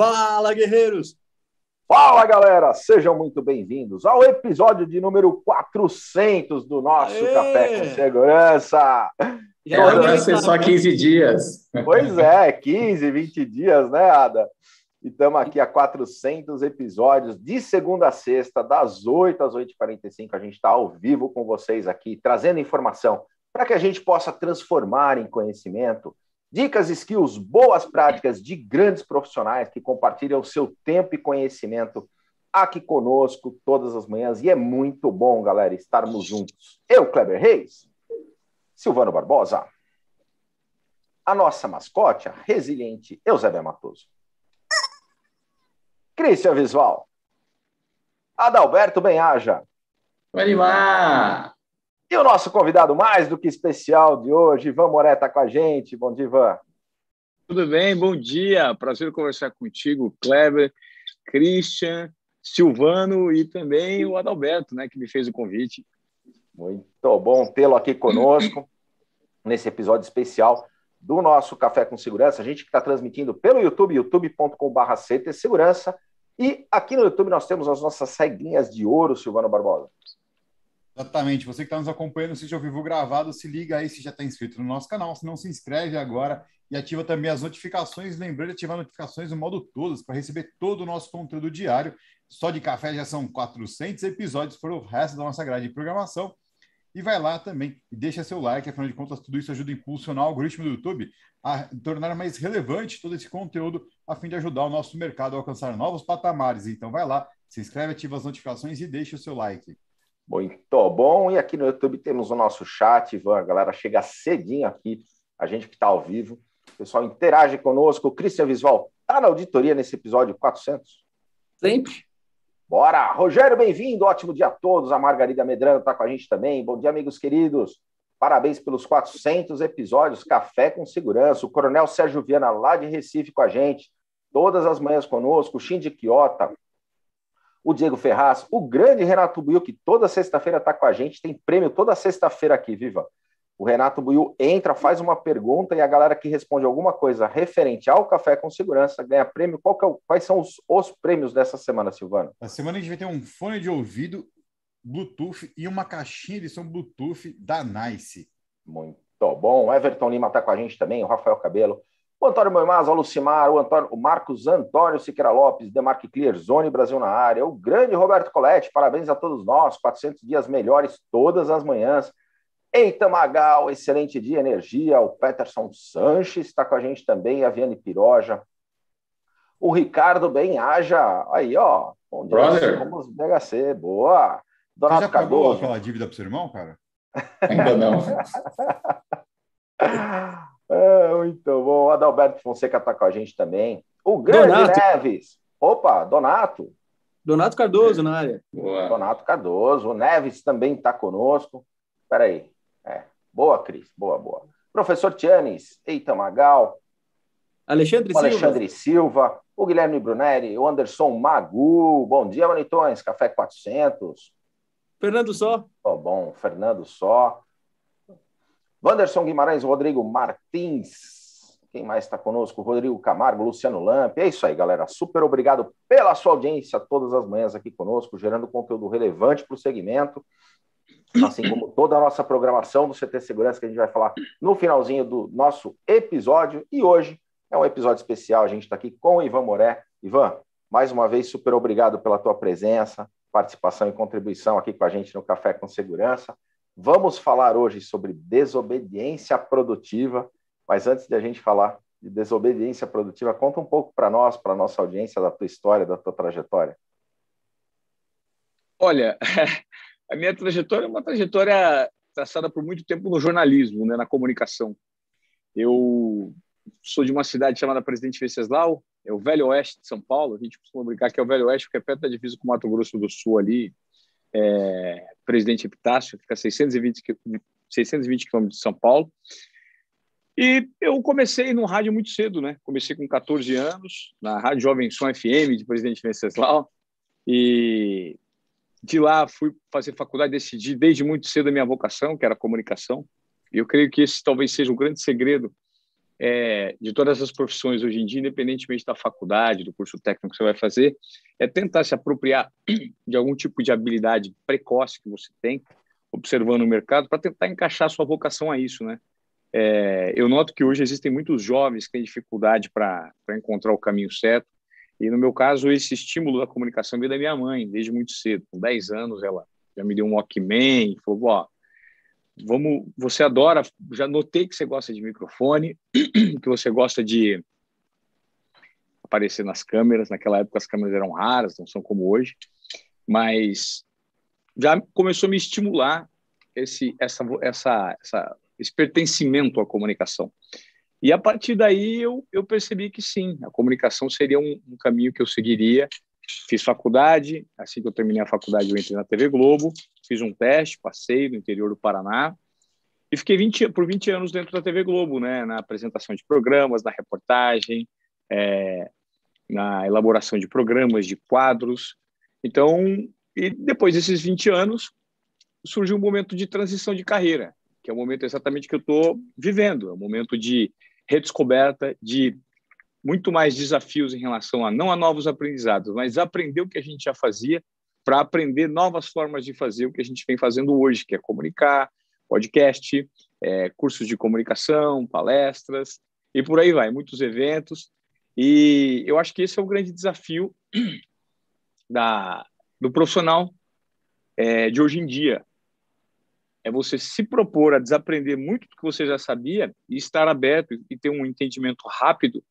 Fala, guerreiros! Fala, galera! Sejam muito bem-vindos ao episódio de número 400 do nosso Aê! Café com Segurança. Já vai ser só 15 dias. Pois é, 15, 20 dias, né, Ada? E estamos aqui a 400 episódios, de segunda a sexta, das 8 às 8h45. A gente está ao vivo com vocês aqui, trazendo informação para que a gente possa transformar em conhecimento Dicas, skills, boas práticas de grandes profissionais que compartilham seu tempo e conhecimento aqui conosco todas as manhãs. E é muito bom, galera, estarmos juntos. Eu, Kleber Reis, Silvano Barbosa, a nossa mascote, a resiliente Eusébia Matoso, Cristian Visual, Adalberto Benhaja. Vai lá! E o nosso convidado mais do que especial de hoje, Ivan Moré, está com a gente. Bom dia, Ivan. Tudo bem? Bom dia. Prazer conversar contigo, Kleber, Christian, Silvano e também o Adalberto, né, que me fez o convite. Muito bom tê-lo aqui conosco nesse episódio especial do nosso Café com Segurança. A gente que está transmitindo pelo YouTube, youtube.com.br Segurança. E aqui no YouTube nós temos as nossas regrinhas de ouro, Silvano Barbosa. Exatamente. Você que está nos acompanhando, seja ao vivo gravado, se liga aí se já está inscrito no nosso canal. Se não, se inscreve agora e ativa também as notificações. Lembrando de ativar notificações no modo todas para receber todo o nosso conteúdo diário. Só de café já são 400 episódios para o resto da nossa grade de programação. E vai lá também e deixa seu like, afinal de contas, tudo isso ajuda a impulsionar o algoritmo do YouTube a tornar mais relevante todo esse conteúdo, a fim de ajudar o nosso mercado a alcançar novos patamares. Então vai lá, se inscreve, ativa as notificações e deixa o seu like. Muito bom. E aqui no YouTube temos o nosso chat, Ivan. A galera chega cedinho aqui, a gente que está ao vivo. O pessoal interage conosco. O Christian Visual está na auditoria nesse episódio 400? Sempre. Bora! Rogério, bem-vindo. Ótimo dia a todos. A Margarida Medrano está com a gente também. Bom dia, amigos queridos. Parabéns pelos 400 episódios. Café com segurança. O Coronel Sérgio Viana, lá de Recife, com a gente. Todas as manhãs conosco. O Shinji Quiota, o Diego Ferraz, o grande Renato Buiu, que toda sexta-feira está com a gente, tem prêmio toda sexta-feira aqui, viva. O Renato Buiu entra, faz uma pergunta e a galera que responde alguma coisa referente ao Café com Segurança ganha prêmio. É o, quais são os, os, prêmios dessa semana, Silvano? Na semana a gente vai ter um fone de ouvido Bluetooth e uma caixinha de som Bluetooth da Nice. Muito bom. O Everton Lima está com a gente também, o Rafael Cabelo. O Antônio Moimaz, o Lucimar, o, Antônio, o Marcos Antônio Siqueira Lopes, Demarque Clear, Zone Brasil na área, o grande Roberto Coletti, parabéns a todos nós, 400 dias melhores todas as manhãs. Eita Magal, excelente dia, energia. O Peterson Sanches está com a gente também, a Viane Piroja. O Ricardo Bem Haja, aí, ó. Bom dia, Brother. Vamos BHC, boa. Donato Você já Cardoso. pagou aquela dívida para o seu irmão, cara? Ainda não. É, muito bom. O Adalberto Fonseca está com a gente também. O grande Donato. Neves. Opa, Donato. Donato Cardoso na área. Boa. Donato Cardoso. O Neves também está conosco. Espera aí. É. Boa, Cris. Boa, boa. Professor Tianes. Eita, Magal. Alexandre o Alexandre Silva. Silva. O Guilherme Brunelli. O Anderson Magu. Bom dia, Manitões. Café 400. Fernando Só. Oh, bom. Fernando Só. Wanderson Guimarães, Rodrigo Martins. Quem mais está conosco? Rodrigo Camargo, Luciano Lamp. É isso aí, galera. Super obrigado pela sua audiência todas as manhãs aqui conosco, gerando conteúdo relevante para o segmento, assim como toda a nossa programação do CT Segurança, que a gente vai falar no finalzinho do nosso episódio. E hoje é um episódio especial. A gente está aqui com o Ivan Moré. Ivan, mais uma vez, super obrigado pela tua presença, participação e contribuição aqui com a gente no Café com Segurança. Vamos falar hoje sobre desobediência produtiva, mas antes de a gente falar de desobediência produtiva, conta um pouco para nós, para nossa audiência, da tua história, da tua trajetória. Olha, a minha trajetória é uma trajetória traçada por muito tempo no jornalismo, né, na comunicação. Eu sou de uma cidade chamada Presidente Venceslau, é o Velho Oeste de São Paulo. A gente costuma brincar que é o Velho Oeste, porque é perto da divisa com o Mato Grosso do Sul ali, é, Presidente Epitácio, fica a 620, 620 quilômetros de São Paulo. E eu comecei no rádio muito cedo, né? Comecei com 14 anos, na Rádio Jovem Som FM de Presidente Venceslau. E de lá fui fazer faculdade, decidi desde muito cedo a minha vocação, que era comunicação. E eu creio que esse talvez seja o grande segredo é, de todas as profissões hoje em dia, independentemente da faculdade, do curso técnico que você vai fazer, é tentar se apropriar de algum tipo de habilidade precoce que você tem, observando o mercado, para tentar encaixar sua vocação a isso, né? É, eu noto que hoje existem muitos jovens que têm dificuldade para encontrar o caminho certo, e no meu caso, esse estímulo da comunicação veio da minha mãe, desde muito cedo. Com 10 anos, ela já me deu um Walkman, falou: ó, vamos, você adora, já notei que você gosta de microfone, que você gosta de aparecer nas câmeras. Naquela época as câmeras eram raras, não são como hoje, mas já começou a me estimular esse, essa, essa, essa, esse pertencimento à comunicação. E a partir daí eu, eu percebi que sim, a comunicação seria um, um caminho que eu seguiria. Fiz faculdade, assim que eu terminei a faculdade eu entrei na TV Globo, fiz um teste, passei no interior do Paraná e fiquei 20, por 20 anos dentro da TV Globo, né, na apresentação de programas, na reportagem, é, na elaboração de programas, de quadros. Então, e depois desses 20 anos, surgiu um momento de transição de carreira, que é o momento exatamente que eu estou vivendo, é o momento de redescoberta, de muito mais desafios em relação a não a novos aprendizados, mas aprender o que a gente já fazia para aprender novas formas de fazer o que a gente vem fazendo hoje, que é comunicar, podcast, é, cursos de comunicação, palestras e por aí vai, muitos eventos. E eu acho que esse é o grande desafio da, do profissional é, de hoje em dia. É você se propor a desaprender muito do que você já sabia e estar aberto e ter um entendimento rápido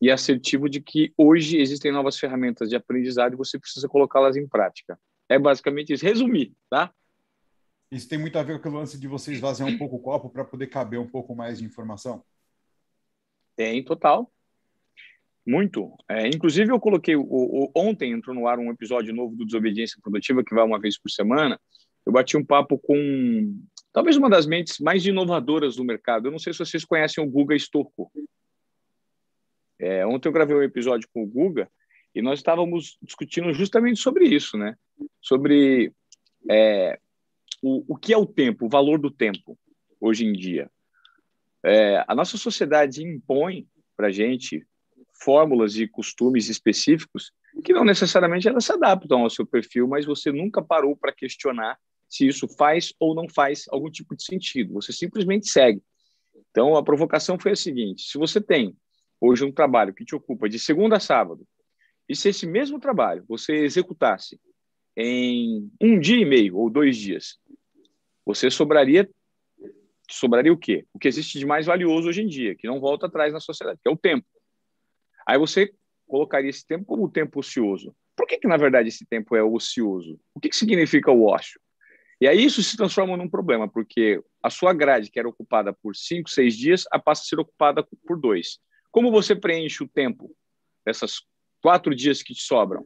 e assertivo de que hoje existem novas ferramentas de aprendizado e você precisa colocá-las em prática. É basicamente isso. Resumir, tá? Isso tem muito a ver com o lance de você esvaziar um pouco o copo para poder caber um pouco mais de informação? Tem, total. Muito. É, inclusive, eu coloquei. O, o, ontem entrou no ar um episódio novo do Desobediência Produtiva, que vai uma vez por semana. Eu bati um papo com talvez uma das mentes mais inovadoras do mercado. Eu não sei se vocês conhecem o Guga Stocco. É, ontem eu gravei um episódio com o Guga e nós estávamos discutindo justamente sobre isso, né? Sobre é, o, o que é o tempo, o valor do tempo hoje em dia. É, a nossa sociedade impõe para a gente fórmulas e costumes específicos que não necessariamente elas se adaptam ao seu perfil, mas você nunca parou para questionar se isso faz ou não faz algum tipo de sentido. Você simplesmente segue. Então, a provocação foi a seguinte: se você tem hoje um trabalho que te ocupa de segunda a sábado, e se esse mesmo trabalho você executasse em um dia e meio ou dois dias, você sobraria sobraria o quê? O que existe de mais valioso hoje em dia, que não volta atrás na sociedade, que é o tempo. Aí você colocaria esse tempo como tempo ocioso. Por que, que na verdade, esse tempo é ocioso? O que, que significa o ócio? E aí isso se transforma num problema, porque a sua grade, que era ocupada por cinco, seis dias, passa a ser ocupada por dois. Como você preenche o tempo dessas quatro dias que te sobram?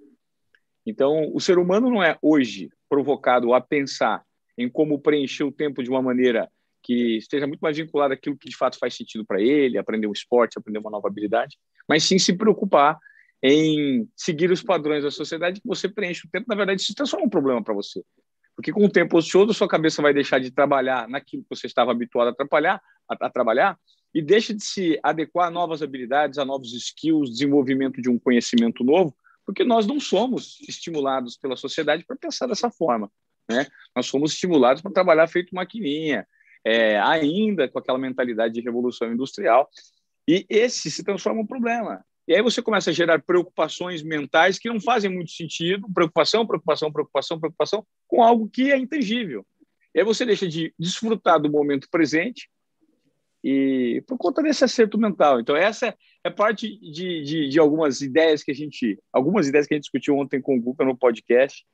Então, o ser humano não é hoje provocado a pensar em como preencher o tempo de uma maneira que esteja muito mais vinculada àquilo que de fato faz sentido para ele, aprender um esporte, aprender uma nova habilidade, mas sim se preocupar em seguir os padrões da sociedade que você preenche o tempo, na verdade, isso transforma um problema para você. Porque com o tempo ocioso, sua cabeça vai deixar de trabalhar naquilo que você estava habituado a, atrapalhar, a, a trabalhar e deixa de se adequar a novas habilidades, a novos skills, desenvolvimento de um conhecimento novo, porque nós não somos estimulados pela sociedade para pensar dessa forma. Né? Nós somos estimulados para trabalhar feito maquininha, é, ainda com aquela mentalidade de revolução industrial. E esse se transforma um problema. E aí você começa a gerar preocupações mentais que não fazem muito sentido, preocupação, preocupação, preocupação, preocupação, com algo que é intangível. E aí você deixa de desfrutar do momento presente e por conta desse acerto mental. Então essa é parte de, de, de algumas ideias que a gente, algumas ideias que a gente discutiu ontem com o Guga no podcast.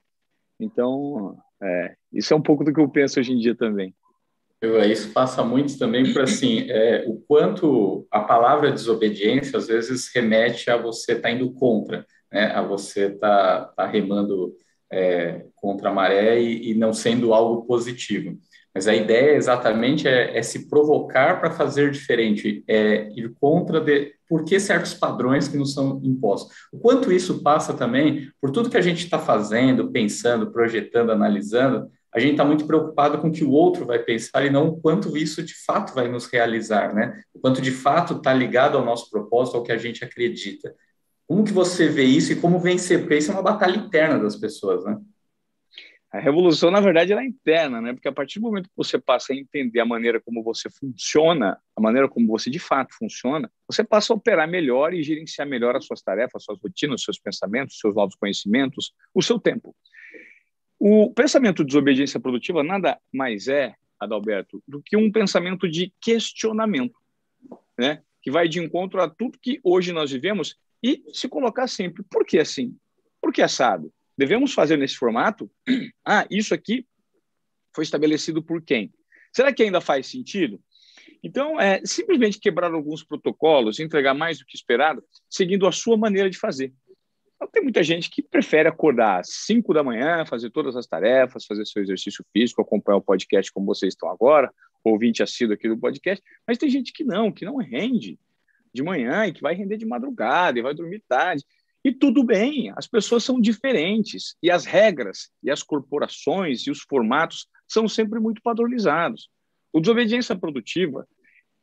Então é, isso é um pouco do que eu penso hoje em dia também. Isso passa muito também para assim, é, o quanto a palavra desobediência às vezes remete a você estar tá indo contra, né? a você estar tá, tá remando é, contra a maré e, e, não sendo algo positivo. Mas a ideia exatamente é, é se provocar para fazer diferente, é ir contra de, por que certos padrões que nos são impostos. O quanto isso passa também por tudo que a gente está fazendo, pensando, projetando, analisando, a gente está muito preocupado com o que o outro vai pensar e não o quanto isso de fato vai nos realizar, né? O quanto de fato está ligado ao nosso propósito, ao que a gente acredita. Como que você vê isso e como vencer? Porque isso é uma batalha interna das pessoas, né? A revolução, na verdade, ela é interna, né? Porque a partir do momento que você passa a entender a maneira como você funciona, a maneira como você de fato funciona, você passa a operar melhor e gerenciar melhor as suas tarefas, suas rotinas, seus pensamentos, seus novos conhecimentos, o seu tempo. O pensamento de desobediência produtiva nada mais é, Adalberto, do que um pensamento de questionamento, né? Que vai de encontro a tudo que hoje nós vivemos e se colocar sempre, por que assim? Por que assado? Devemos fazer nesse formato? Ah, isso aqui foi estabelecido por quem? Será que ainda faz sentido? Então, é simplesmente quebrar alguns protocolos, entregar mais do que esperado, seguindo a sua maneira de fazer. Então, tem muita gente que prefere acordar às 5 da manhã, fazer todas as tarefas, fazer seu exercício físico, acompanhar o podcast como vocês estão agora, ouvinte assíduo aqui do podcast, mas tem gente que não, que não rende de manhã e que vai render de madrugada e vai dormir tarde. E tudo bem, as pessoas são diferentes e as regras e as corporações e os formatos são sempre muito padronizados. O desobediência produtiva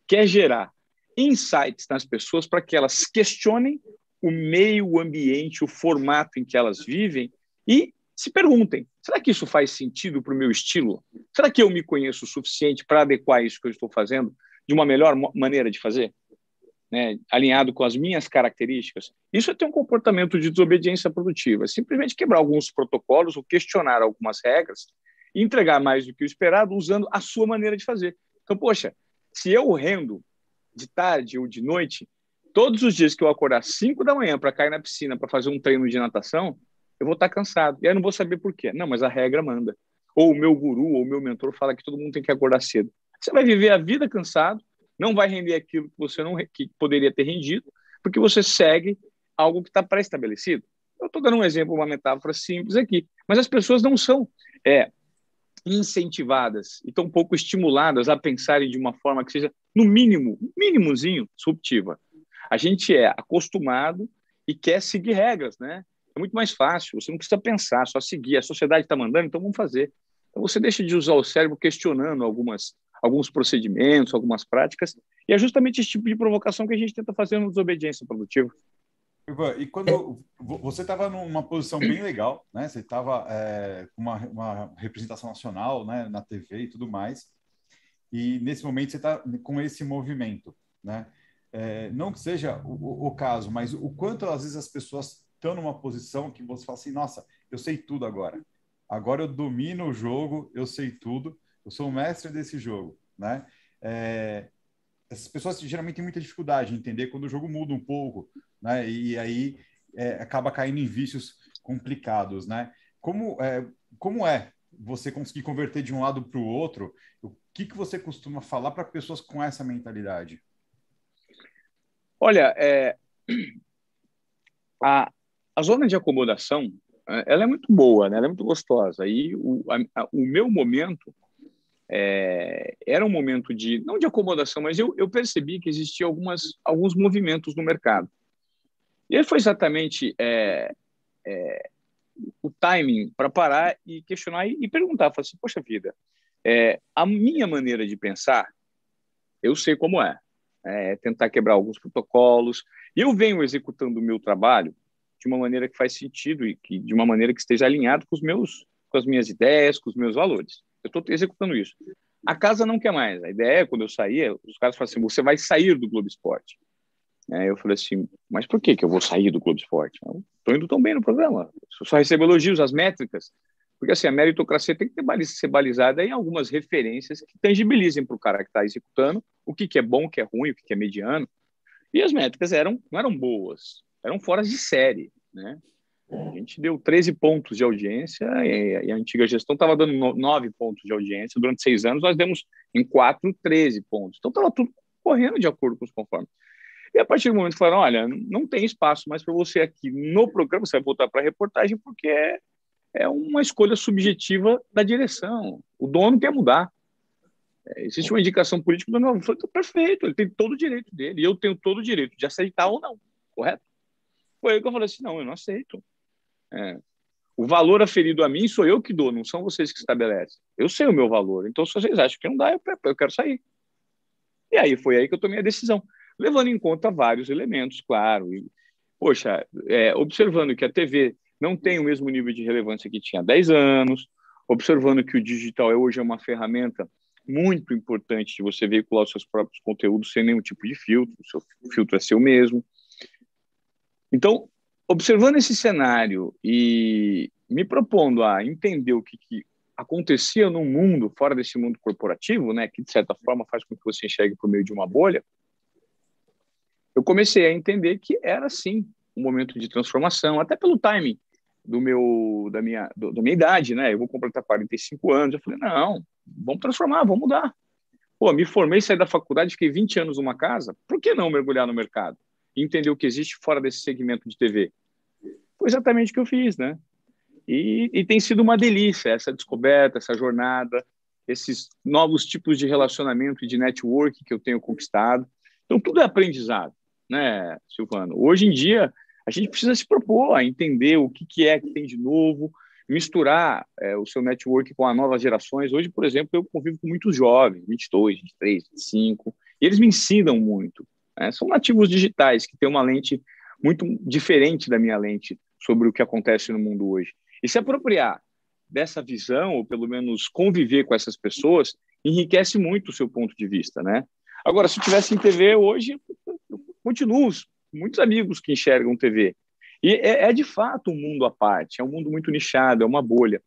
quer gerar insights nas pessoas para que elas questionem o meio, o ambiente, o formato em que elas vivem e se perguntem: será que isso faz sentido para o meu estilo? Será que eu me conheço o suficiente para adequar isso que eu estou fazendo de uma melhor maneira de fazer? Né, alinhado com as minhas características, isso é ter um comportamento de desobediência produtiva. Simplesmente quebrar alguns protocolos ou questionar algumas regras e entregar mais do que o esperado usando a sua maneira de fazer. Então, poxa, se eu rendo de tarde ou de noite, todos os dias que eu acordar às 5 da manhã para cair na piscina para fazer um treino de natação, eu vou estar cansado. E aí eu não vou saber por quê. Não, mas a regra manda. Ou o meu guru ou o meu mentor fala que todo mundo tem que acordar cedo. Você vai viver a vida cansado, não vai render aquilo que você não que poderia ter rendido, porque você segue algo que está pré-estabelecido. Eu estou dando um exemplo, uma metáfora simples aqui, mas as pessoas não são é, incentivadas e tão pouco estimuladas a pensarem de uma forma que seja, no mínimo, mínimozinho, disruptiva. A gente é acostumado e quer seguir regras, né? É muito mais fácil, você não precisa pensar, só seguir. A sociedade está mandando, então vamos fazer. Então você deixa de usar o cérebro questionando algumas alguns procedimentos, algumas práticas, e é justamente esse tipo de provocação que a gente tenta fazer no desobediência produtiva. Ivan, e quando você estava numa posição bem legal, né? Você estava é, com uma, uma, representação nacional, né? Na TV e tudo mais. E nesse momento você está com esse movimento, né? É, não que seja o, o, caso, mas o quanto às vezes as pessoas estão numa posição que você fala assim, nossa, eu sei tudo agora. Agora eu domino o jogo, eu sei tudo eu sou o mestre desse jogo, né? É, essas pessoas geralmente têm muita dificuldade em entender quando o jogo muda um pouco, né? E aí é, acaba caindo em vícios complicados, né? Como é, como é você conseguir converter de um lado para o outro? O que, que você costuma falar para pessoas com essa mentalidade? Olha, é, a, a zona de acomodação é, ela é muito boa, né? ela é muito gostosa. E o, a, o meu momento é, era um momento de, não de acomodação, mas eu, eu percebi que existia algumas, alguns movimentos no mercado. E foi exatamente é, é, o timing para parar e questionar e, e perguntar, falar assim, poxa vida, é, a minha maneira de pensar, eu sei como é, é tentar quebrar alguns protocolos, e eu venho executando o meu trabalho de uma maneira que faz sentido e que de uma maneira que esteja alinhado com os meus com as minhas ideias, com os meus valores. Eu estou executando isso. A casa não quer mais. A ideia é, quando eu sair, os caras falam assim: você vai sair do Globo Esporte. Aí eu falei assim: mas por que, que eu vou sair do Globo Esporte? Estou indo tão bem no programa. Eu só recebo elogios, as métricas. Porque assim, a meritocracia tem que ser balizada em algumas referências que tangibilizem para o cara que está executando o que, que é bom, o que é ruim, o que, que é mediano. E as métricas eram, não eram boas, eram fora de série. Né? A gente deu 13 pontos de audiência e a antiga gestão estava dando 9 pontos de audiência. Durante seis anos, nós demos em 4, 13 pontos. Então, estava tudo correndo de acordo com os conformes. E a partir do momento que falaram, olha, não tem espaço mais para você aqui no programa, você vai voltar para a reportagem, porque é, é uma escolha subjetiva da direção. O dono quer mudar. É, existe uma indicação política do dono falei, perfeito, ele tem todo o direito dele, e eu tenho todo o direito de aceitar ou não, correto? Foi aí que eu falei assim, não, eu não aceito. É. O valor aferido a mim sou eu que dou, não são vocês que estabelecem. Eu sei o meu valor. Então, se vocês acham que não dá, eu, eu quero sair. E aí foi aí que eu tomei a decisão, levando em conta vários elementos, claro. E, poxa, é, observando que a TV não tem o mesmo nível de relevância que tinha há 10 anos, observando que o digital é hoje é uma ferramenta muito importante de você veicular os seus próprios conteúdos sem nenhum tipo de filtro, o seu filtro é seu mesmo. Então, observando esse cenário e me propondo a entender o que, que acontecia no mundo, fora desse mundo corporativo, né, que de certa forma faz com que você enxergue por meio de uma bolha, eu comecei a entender que era sim um momento de transformação, até pelo timing do meu da minha do, da minha idade, né? Eu vou completar 45 anos. Eu falei: "Não, vamos transformar, vamos mudar". Pô, me formei, saí da faculdade, fiquei 20 anos numa casa. Por que não mergulhar no mercado e entender o que existe fora desse segmento de TV? Foi exatamente o que eu fiz, né? E, e tem sido uma delícia essa descoberta, essa jornada, esses novos tipos de relacionamento e de network que eu tenho conquistado. Então, tudo é aprendizado, né, Silvano? Hoje em dia, a gente precisa se propor a entender o que, que é que tem de novo, misturar é, o seu network com as novas gerações. Hoje, por exemplo, eu convivo com muitos jovens, 22, 23, 25, e eles me ensinam muito. Né? São nativos digitais que têm uma lente muito diferente da minha lente sobre o que acontece no mundo hoje. E se apropriar dessa visão, ou pelo menos conviver com essas pessoas, enriquece muito o seu ponto de vista, né? Agora, se eu tivesse em TV hoje, continuo muitos amigos que enxergam TV. E é, é, de fato um mundo à parte, é um mundo muito nichado, é uma bolha.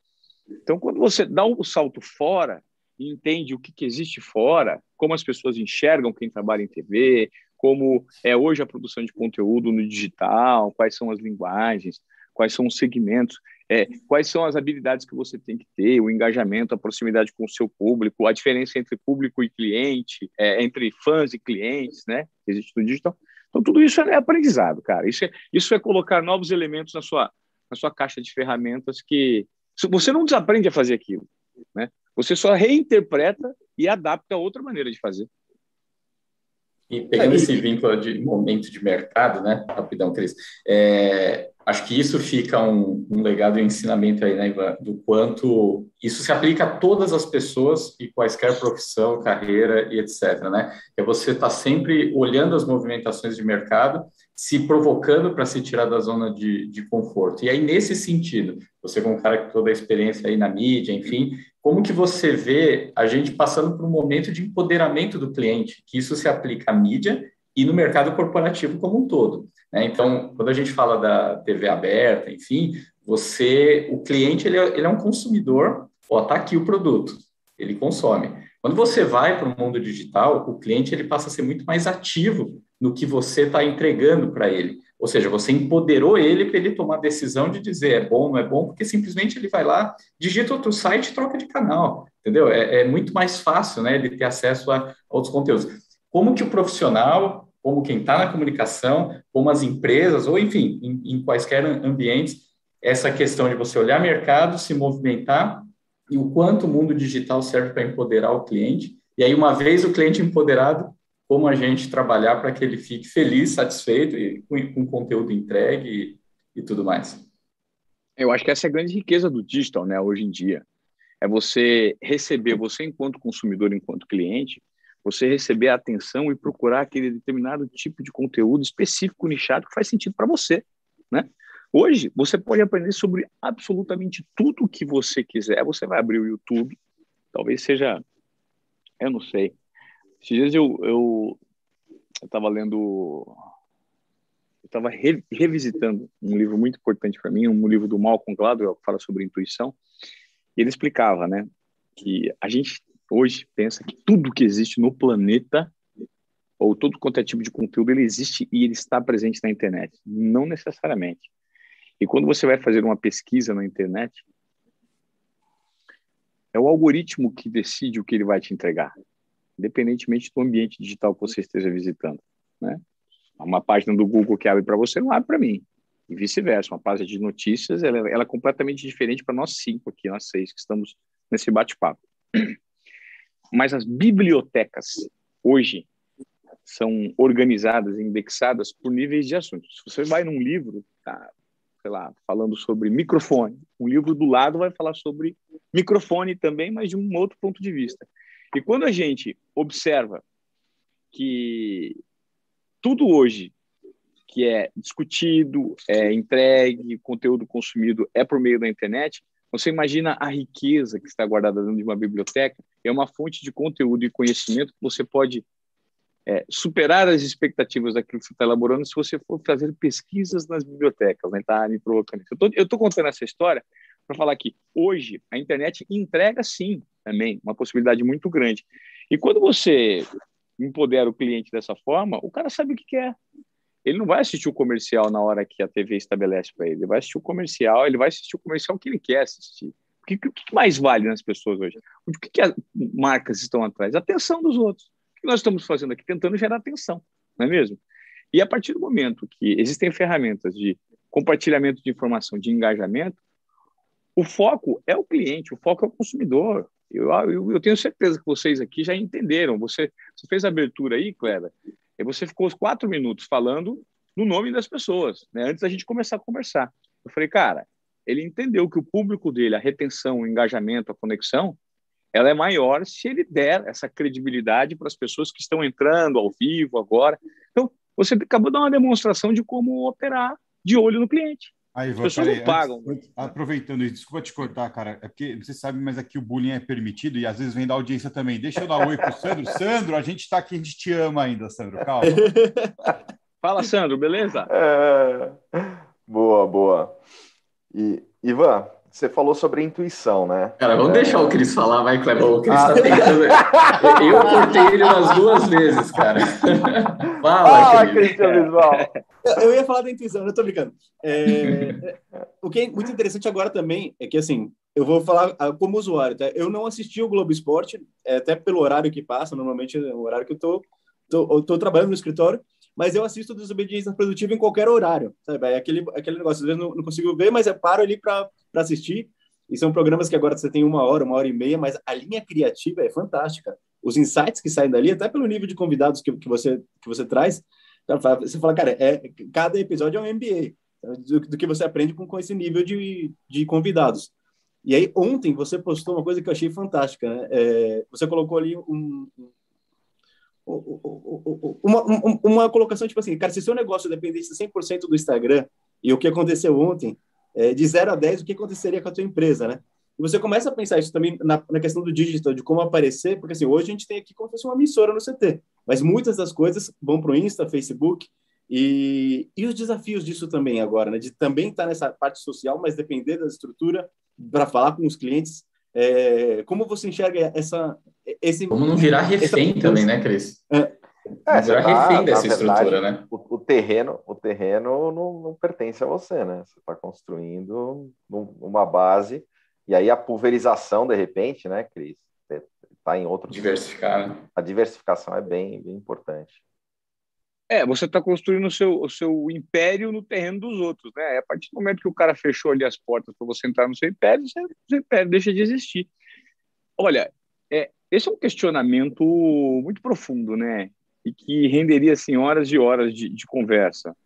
Então, quando você dá o um salto fora e entende o que, que existe fora, como as pessoas enxergam quem trabalha em TV, como é hoje a produção de conteúdo no digital, quais são as linguagens, quais são os segmentos, é, quais são as habilidades que você tem que ter, o engajamento, a proximidade com o seu público, a diferença entre público e cliente, é, entre fãs e clientes, né, existe no digital. Então, tudo isso é aprendizado, cara. Isso é, isso é colocar novos elementos na sua, na sua caixa de ferramentas que você não desaprende a fazer aquilo, né? Você só reinterpreta e adapta a outra maneira de fazer. E pegando esse vínculo de momento de mercado, né? Rapidão, Cris. É, acho que isso fica um, um legado e um ensinamento aí, né, Ivan, do quanto isso se aplica a todas as pessoas e quaisquer profissão, carreira e etc, né? É você estar tá sempre olhando as movimentações de mercado, se provocando para se tirar da zona de, de conforto. E aí, nesse sentido, você com um cara que toda a experiência aí na mídia, enfim, como que você vê a gente passando por um momento de empoderamento do cliente, que isso se aplica à mídia e no mercado corporativo como um todo. Né? Então, quando a gente fala da TV aberta, enfim, você, o cliente, ele é, ele é um consumidor, ó, tá aqui o produto, ele consome. Quando você vai para o mundo digital, o cliente ele passa a ser muito mais ativo no que você está entregando para ele. Ou seja, você empoderou ele para ele tomar a decisão de dizer é bom, não é bom, porque simplesmente ele vai lá, digita outro site e troca de canal, entendeu? É, é muito mais fácil, né, de ter acesso a outros conteúdos. Como que o profissional como quem está na comunicação, como as empresas, ou enfim, em, em quaisquer ambientes, essa questão de você olhar mercado, se movimentar e o quanto o mundo digital serve para empoderar o cliente. E aí, uma vez o cliente empoderado, como a gente trabalhar para que ele fique feliz, satisfeito e com, com conteúdo entregue e, e, tudo mais. Eu acho que essa é a grande riqueza do digital, né, hoje em dia. É você receber, você enquanto consumidor, enquanto cliente, você receber a atenção e procurar aquele determinado tipo de conteúdo específico, nichado, que faz sentido para você, né? Hoje, você pode aprender sobre absolutamente tudo que você quiser. Você vai abrir o YouTube, talvez seja, eu não sei. Esses dias eu eu estava lendo, eu estava re, revisitando um livro muito importante para mim, um livro do Malcolm Gladwell que fala sobre intuição. E ele explicava, né, que a gente hoje pensa que tudo que existe no planeta ou todo quanto é tipo de conteúdo ele existe e ele está presente na internet. Não necessariamente. E quando você vai fazer uma pesquisa na internet, é o algoritmo que decide o que ele vai te entregar, independentemente do ambiente digital que você esteja visitando. Né? Uma página do Google que abre para você não abre para mim. E vice-versa. Uma página de notícias ela, ela é completamente diferente para nós cinco aqui, nós seis que estamos nesse bate-papo. Mas as bibliotecas hoje são organizadas, indexadas por níveis de assuntos. Se você vai num livro, tá, sei lá, falando sobre microfone. Um livro do lado vai falar sobre microfone também, mas de um outro ponto de vista. E quando a gente observa que tudo hoje que é discutido, é entregue, conteúdo consumido é por meio da internet, você imagina a riqueza que está guardada dentro de uma biblioteca? É uma fonte de conteúdo e conhecimento que você pode é, superar as expectativas daquilo que você está elaborando se você for fazer pesquisas nas bibliotecas, né? Tá me provocando. Eu estou contando essa história para falar que hoje a internet entrega sim também uma possibilidade muito grande. E quando você empodera o cliente dessa forma, o cara sabe o que quer. Ele não vai assistir o comercial na hora que a TV estabelece para ele. Ele vai assistir o comercial, ele vai assistir o comercial que ele quer assistir. O que, o que mais vale nas pessoas hoje? O que, que as marcas estão atrás? A atenção dos outros que nós estamos fazendo aqui? Tentando gerar atenção, não é mesmo? E a partir do momento que existem ferramentas de compartilhamento de informação, de engajamento, o foco é o cliente, o foco é o consumidor. Eu, eu, eu tenho certeza que vocês aqui já entenderam. Você, você fez a abertura aí, Clara, e você ficou os quatro minutos falando no nome das pessoas, né, antes da gente começar a conversar. Eu falei, cara, ele entendeu que o público dele, a retenção, o engajamento, a conexão, ela é maior se ele der essa credibilidade para as pessoas que estão entrando ao vivo agora. Então, você acabou de dar uma demonstração de como operar de olho no cliente. Aí, Ivan, As pessoas não pagam. Antes, aproveitando isso, desculpa te cortar, cara. É porque você sabe, mas aqui o bullying é permitido e às vezes vem da audiência também. Deixa eu dar um oi pro Sandro. Sandro, a gente está aqui, a gente te ama ainda, Sandro. Calma. Fala, Sandro, beleza? É... Boa, boa. E, Ivan, você falou sobre intuição, né? Cara, vamos é... deixar o Cris falar, vai, Clebão. O Cris ah. tá tentando. Eu cortei ele umas duas vezes, cara. Fala, Fala Cris. Eu ia falar da intuição, eu tô brincando. É... O que é muito interessante agora também é que, assim, eu vou falar ah, como usuário, tá? Eu não assisti o Globo Esporte, é, até pelo horário que passa, normalmente é o horário que eu tô, tô, tô trabalhando no escritório, mas eu assisto Desobediência Produtiva em qualquer horário, sabe? É aquele, aquele negócio, às vezes não, não consigo ver, mas eu paro ali para assistir. E são programas que agora você tem uma hora, uma hora e meia, mas a linha criativa é fantástica. Os insights que saem dali, até pelo nível de convidados que, que, você, que você traz, você fala, cara, é, cada episódio é um MBA, do, do que você aprende com, com esse nível de, de convidados. E aí, ontem, você postou uma coisa que eu achei fantástica. Né? É, você colocou ali um, uma, uma, uma, colocação tipo assim, cara, se seu negócio dependesse 100% do Instagram e o que aconteceu ontem, é, de 0 a 10, o que aconteceria com a tua empresa, né? E você começa a pensar isso também na, na questão do digital, de como aparecer, porque assim, hoje a gente tem aqui como se fosse uma emissora no CT, mas muitas das coisas vão para o Insta, Facebook, e, e os desafios disso também agora, né? De também estar tá nessa parte social, mas depender da estrutura para falar com os clientes. É, como você enxerga essa, esse, Como não virar refém essa... também, né, Cris? É. É, virar tá, refém dessa verdade, estrutura, né? O, o, terreno, o terreno não, não, pertence a você, né? Você está construindo uma base e aí a pulverização, de repente, né, Cris? Está em outro. Diversificar. Né? A diversificação é bem, bem importante. É, você está construindo o seu, o seu império no terreno dos outros, né? A partir do momento que o cara fechou ali as portas para você entrar no seu império, o seu império deixa de existir. Olha, é, esse é um questionamento muito profundo, né? E que renderia assim, horas e horas de, de conversa.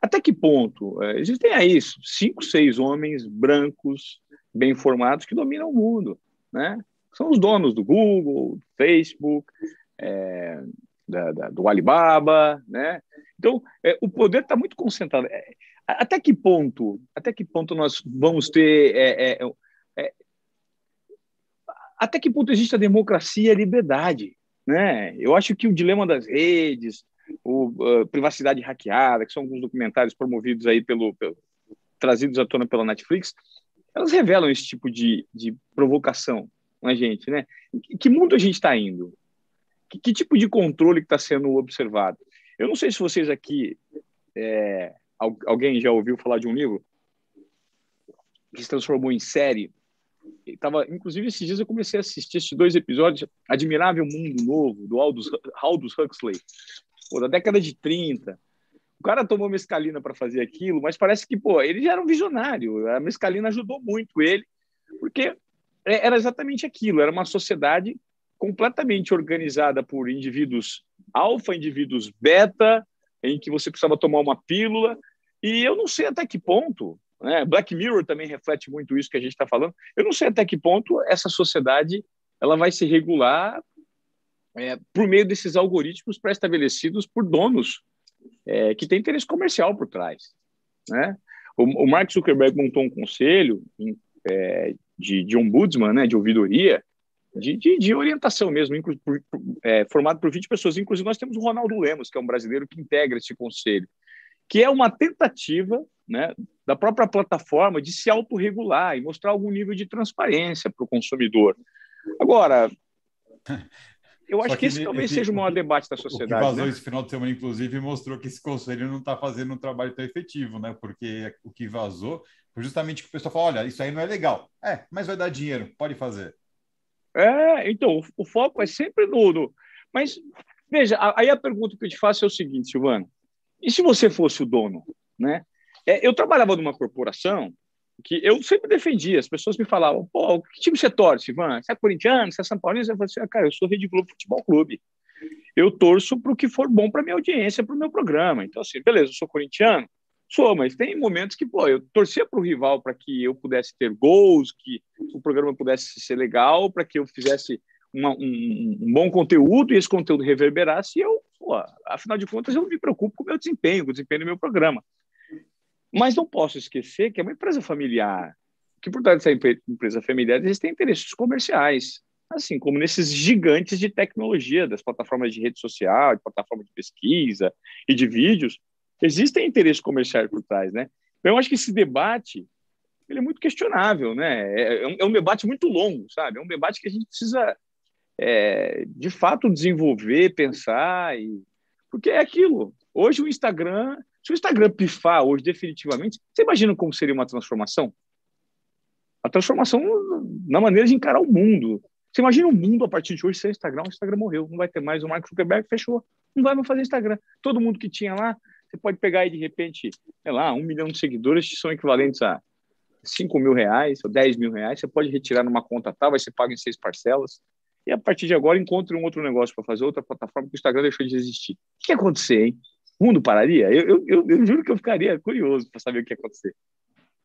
Até que ponto? É, existem aí cinco, seis homens brancos, bem informados, que dominam o mundo, né? São os donos do Google, do Facebook, é, da, da, do Alibaba, né? Então, é, o poder está muito concentrado. É, até que ponto? Até que ponto nós vamos ter é, é, até que ponto existe a democracia e a liberdade? Né? Eu acho que o dilema das redes, o uh, privacidade hackeada, que são alguns documentários promovidos aí pelo, pelo, trazidos à tona pela Netflix, elas revelam esse tipo de, de provocação na gente, né? Que, que mundo a gente está indo? Que, que, tipo de controle está sendo observado? Eu não sei se vocês aqui, é, alguém já ouviu falar de um livro que se transformou em série tava, inclusive, esses dias eu comecei a assistir esses dois episódios, Admirável Mundo Novo, do Aldous, Aldous Huxley, pô, da década de 30. O cara tomou mescalina para fazer aquilo, mas parece que, pô, ele já era um visionário. A mescalina ajudou muito ele, porque é, era exatamente aquilo, era uma sociedade completamente organizada por indivíduos alfa, indivíduos beta, em que você precisava tomar uma pílula. E eu não sei até que ponto Né? Black Mirror também reflete muito isso que a gente está falando. Eu não sei até que ponto essa sociedade ela vai se regular é, por meio desses algoritmos pré-estabelecidos por donos é, que têm interesse comercial por trás. Né? O, o Mark Zuckerberg montou um conselho é, de, de ombudsman, né, de ouvidoria, de, de, de orientação mesmo, por, é, formado por 20 pessoas. Inclusive, nós temos o Ronaldo Lemos, que é um brasileiro que integra esse conselho, que é uma tentativa né, da própria plataforma de se autorregular e mostrar algum nível de transparência para o consumidor. Agora, eu acho que, que esse talvez esse, seja o maior debate da sociedade. O que vazou né? esse final de semana, inclusive, mostrou que esse conselho não está fazendo um trabalho tão efetivo, né? Porque o que vazou foi justamente que o pessoal falou: olha, isso aí não é legal. É, mas vai dar dinheiro, pode fazer. É, então, o, o foco é sempre no, no. Mas, veja, aí a pergunta que eu te faço é o seguinte, Silvano: e se você fosse o dono, né? É, eu trabalhava numa corporação que eu sempre defendia. As pessoas me falavam, pô, que time você torce, Ivan? Você é corintiano? Você é São Paulino? Eu falei assim, ah, cara, eu sou Rede Globo Futebol Clube. Eu torço para o que for bom para minha audiência, para o meu programa. Então, assim, beleza, eu sou corintiano? Sou, mas tem momentos que, pô, eu torcia para o rival para que eu pudesse ter gols, que o programa pudesse ser legal, para que eu fizesse uma, um, um, bom conteúdo e esse conteúdo reverberasse. E eu, pô, afinal de contas, eu me preocupo com o meu desempenho, com o desempenho do meu programa. Mas não posso esquecer que é uma empresa familiar, que por trás dessa empresa familiar existem interesses comerciais, assim como nesses gigantes de tecnologia, das plataformas de rede social, de plataforma de pesquisa e de vídeos, existem interesses comerciais por trás, né? Então, eu acho que esse debate ele é muito questionável, né? É, é, um, é um, debate muito longo, sabe? É um debate que a gente precisa, é, de fato, desenvolver, pensar, e... porque é aquilo. Hoje o Instagram se o Instagram pifar hoje definitivamente, você imagina como seria uma transformação? A transformação na maneira de encarar o mundo. Você imagina o mundo a partir de hoje sem Instagram, o Instagram morreu, não vai ter mais, o Mark Zuckerberg fechou, não vai mais fazer Instagram. Todo mundo que tinha lá, você pode pegar aí de repente, sei lá, um milhão de seguidores que são equivalentes a 5 mil reais ou 10 mil reais, você pode retirar numa conta tal, vai ser pago em seis parcelas, e a partir de agora encontre um outro negócio para fazer, outra plataforma que o Instagram deixou de existir. O que ia acontecer, hein? Mundo pararia? Eu, eu, eu, eu juro que eu ficaria curioso para saber o que ia acontecer.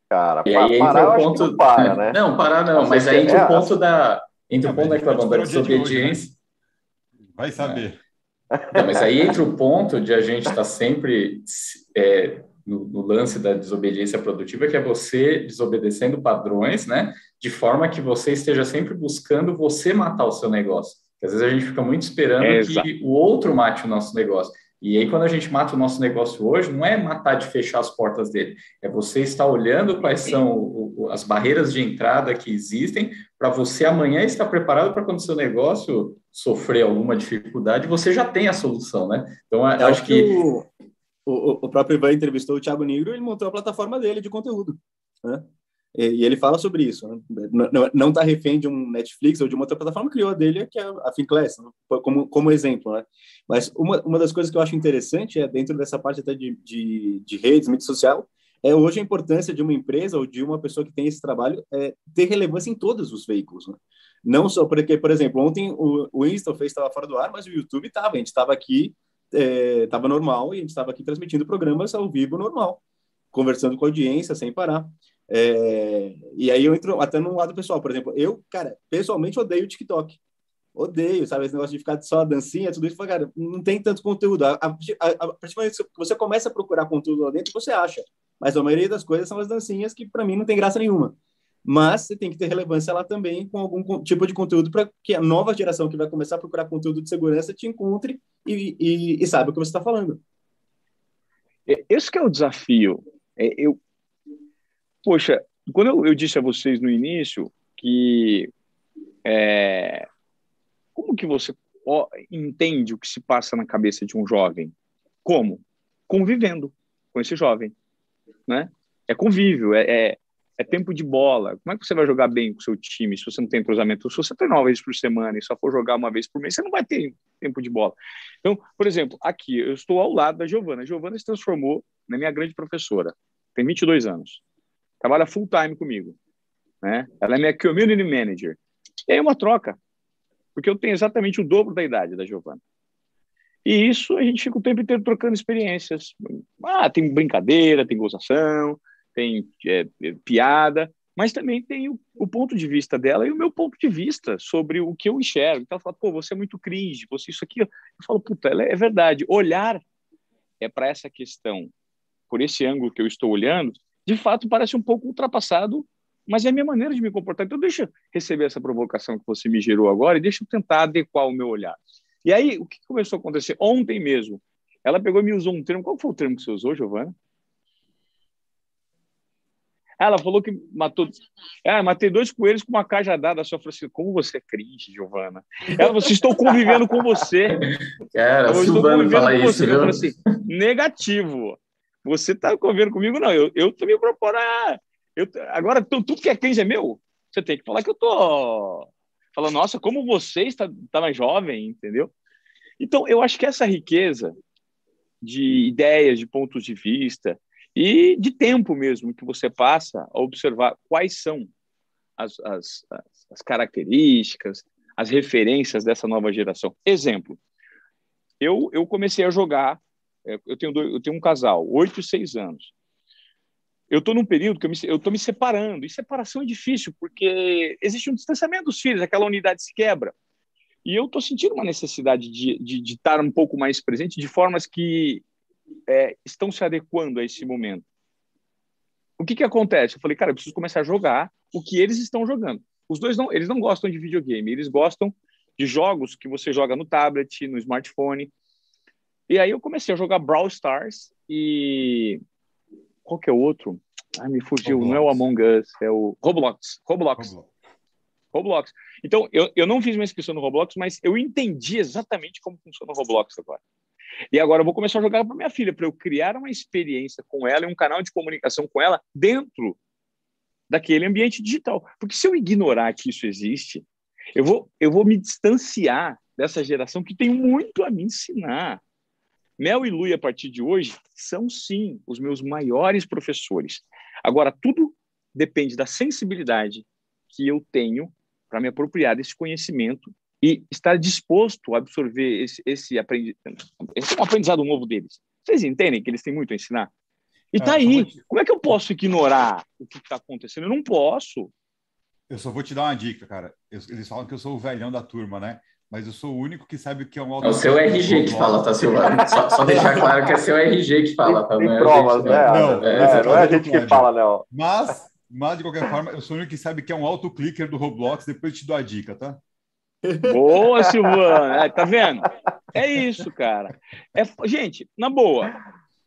Cara, e aí parar, o ponto... não para, né? Não, parar não, mas, mas aí entra é, o ponto da... Entra o ponto da da desobediência. Né? Vai saber. Não, mas aí entra o ponto de a gente estar tá sempre é, no, no, lance da desobediência produtiva, que é você desobedecendo padrões, né? De forma que você esteja sempre buscando você matar o seu negócio. Porque às vezes a gente fica muito esperando é, que o outro mate o nosso negócio. E aí, quando a gente mata o nosso negócio hoje, não é matar de fechar as portas dele, é você estar olhando quais são as barreiras de entrada que existem para você amanhã estar preparado para quando seu negócio sofrer alguma dificuldade, você já tem a solução, né? Então, acho, acho que. que o, o, o, próprio Ivan entrevistou o Thiago Negro e ele montou a plataforma dele de conteúdo. Né? E, ele fala sobre isso. Né? Não está refém de um Netflix ou de uma outra plataforma, criou a dele, que é a Finclass, né? como, como exemplo. Né? Mas uma, uma das coisas que eu acho interessante é, dentro dessa parte até de, de, de redes, mídia social, é hoje a importância de uma empresa ou de uma pessoa que tem esse trabalho é ter relevância em todos os veículos. Né? Não só porque, por exemplo, ontem o, o Insta fez estava fora do ar, mas o YouTube estava. A gente estava aqui, estava é, normal e a gente estava aqui transmitindo programas ao vivo normal, conversando com a audiência sem parar. É, e aí eu entro até no lado pessoal, por exemplo, eu, cara, pessoalmente odeio o TikTok. Odeio, sabe? Esse negócio de ficar só dancinha, tudo isso. Cara, não tem tanto conteúdo. A, a, a, a partir do momento que você começa a procurar conteúdo lá dentro, você acha. Mas a maioria das coisas são as dancinhas que, para mim, não tem graça nenhuma. Mas você tem que ter relevância lá também com algum tipo de conteúdo para que a nova geração que vai começar a procurar conteúdo de segurança te encontre e, e, e saiba o que você está falando. Esse que é o desafio. É, eu, Poxa, quando eu, eu disse a vocês no início que é, como que você entende o que se passa na cabeça de um jovem? Como? Convivendo com esse jovem, né? É convívio, é, é, é, tempo de bola. Como é que você vai jogar bem com o seu time se você não tem entrosamento? Se você treina uma vez por semana e só for jogar uma vez por mês, você não vai ter tempo de bola. Então, por exemplo, aqui eu estou ao lado da Giovana. A Giovana se transformou na minha grande professora. Tem 22 anos trabalha full time comigo. Né? Ela é minha community manager. E aí uma troca, porque eu tenho exatamente o dobro da idade da Giovana. E isso a gente fica o tempo inteiro trocando experiências. Ah, tem brincadeira, tem gozação, tem é, é, piada, mas também tem o, o, ponto de vista dela e o meu ponto de vista sobre o que eu enxergo. Então ela fala, pô, você é muito cringe, você isso aqui. Eu falo, puta, é verdade. Olhar é para essa questão, por esse ângulo que eu estou olhando, de fato parece um pouco ultrapassado, mas é a minha maneira de me comportar. Então deixa eu receber essa provocação que você me gerou agora e deixa eu tentar adequar o meu olhar. E aí, o que começou a acontecer? Ontem mesmo, ela pegou e me usou um termo. Qual foi o termo que você usou, Giovana? Ela falou que matou. É, matei dois coelhos com uma cajadada só. Falei assim: como você é cringe, Giovana? Ela falou assim: estou convivendo com você. Cara, eu estou convivendo com isso, você. Eu falei assim: negativo. Você está convivendo comigo? Não, eu, eu também incorporo. Eu, agora, tudo que é cringe é meu. Você tem que falar que eu tô falando, nossa, como você está, está mais jovem, entendeu? Então, eu acho que essa riqueza de ideias, de pontos de vista, e de tempo mesmo que você passa a observar quais são as, as, as características, as referências dessa nova geração. Exemplo, eu, eu comecei a jogar, eu tenho, dois, eu tenho um casal, oito e seis anos. Eu estou num período que eu estou me, me separando, e separação é difícil, porque existe um distanciamento dos filhos, aquela unidade se quebra. E eu estou sentindo uma necessidade de, de, de estar um pouco mais presente, de formas que é, estão se adequando a esse momento. O que que acontece? Eu falei, cara, eu preciso começar a jogar o que eles estão jogando. Os dois não, eles não gostam de videogame, eles gostam de jogos que você joga no tablet, no smartphone. E aí eu comecei a jogar Brawl Stars e qual que é o outro? Ai, me fugiu, Roblox. não é o Among Us, é o Roblox. Roblox. Roblox. Roblox. Então, eu, eu não fiz minha inscrição no Roblox, mas eu entendi exatamente como funciona o Roblox agora. E agora eu vou começar a jogar para minha filha, para eu criar uma experiência com ela e um canal de comunicação com ela dentro daquele ambiente digital. Porque se eu ignorar que isso existe, eu vou, eu vou me distanciar dessa geração que tem muito a me ensinar. Mel e Lui, a partir de hoje, são sim os meus maiores professores. Agora, tudo depende da sensibilidade que eu tenho para me apropriar desse conhecimento e estar disposto a absorver esse, esse, aprendizado, esse é aprendizado novo deles. Vocês entendem que eles têm muito a ensinar? E tá é, aí. Te... Como é que eu posso ignorar o que está acontecendo? Eu não posso. Eu só vou te dar uma dica, cara. Eu, eles falam que eu sou o velhão da turma, né? Mas eu sou o único que sabe o que é um auto. É o seu RG que fala, tá, Silvano? Só, só, deixar claro que é seu RG que fala, tá? Tem é provas, né? Não, é, é, não é a gente que fala, não. Mas, mas, de qualquer forma, eu sou o único que sabe que é um auto-clicker do Roblox. Depois eu te dou a dica, tá? Boa, Silvana. É, tá vendo? É isso, cara. É, gente, na boa,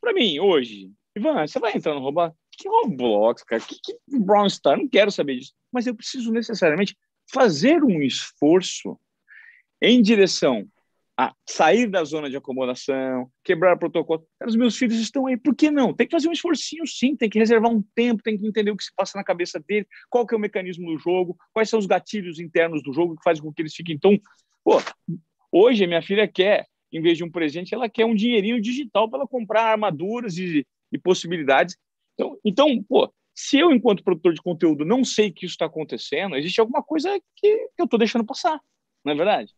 para mim, hoje, Ivan, você vai entrar no Roblox? Que Roblox, cara? Que, que Brown Star? Não quero saber disso. Mas eu preciso necessariamente fazer um esforço em direção a sair da zona de acomodação, quebrar protocolo. Os meus filhos estão aí, por que não? Tem que fazer um esforcinho sim, tem que reservar um tempo, tem que entender o que se passa na cabeça dele, qual que é o mecanismo do jogo, quais são os gatilhos internos do jogo que fazem com que eles fiquem tão... Pô, hoje minha filha quer, em vez de um presente, ela quer um dinheirinho digital para ela comprar armaduras e, e possibilidades. Então, então, pô, se eu, enquanto produtor de conteúdo, não sei que isso está acontecendo, existe alguma coisa que eu estou deixando passar, não é verdade?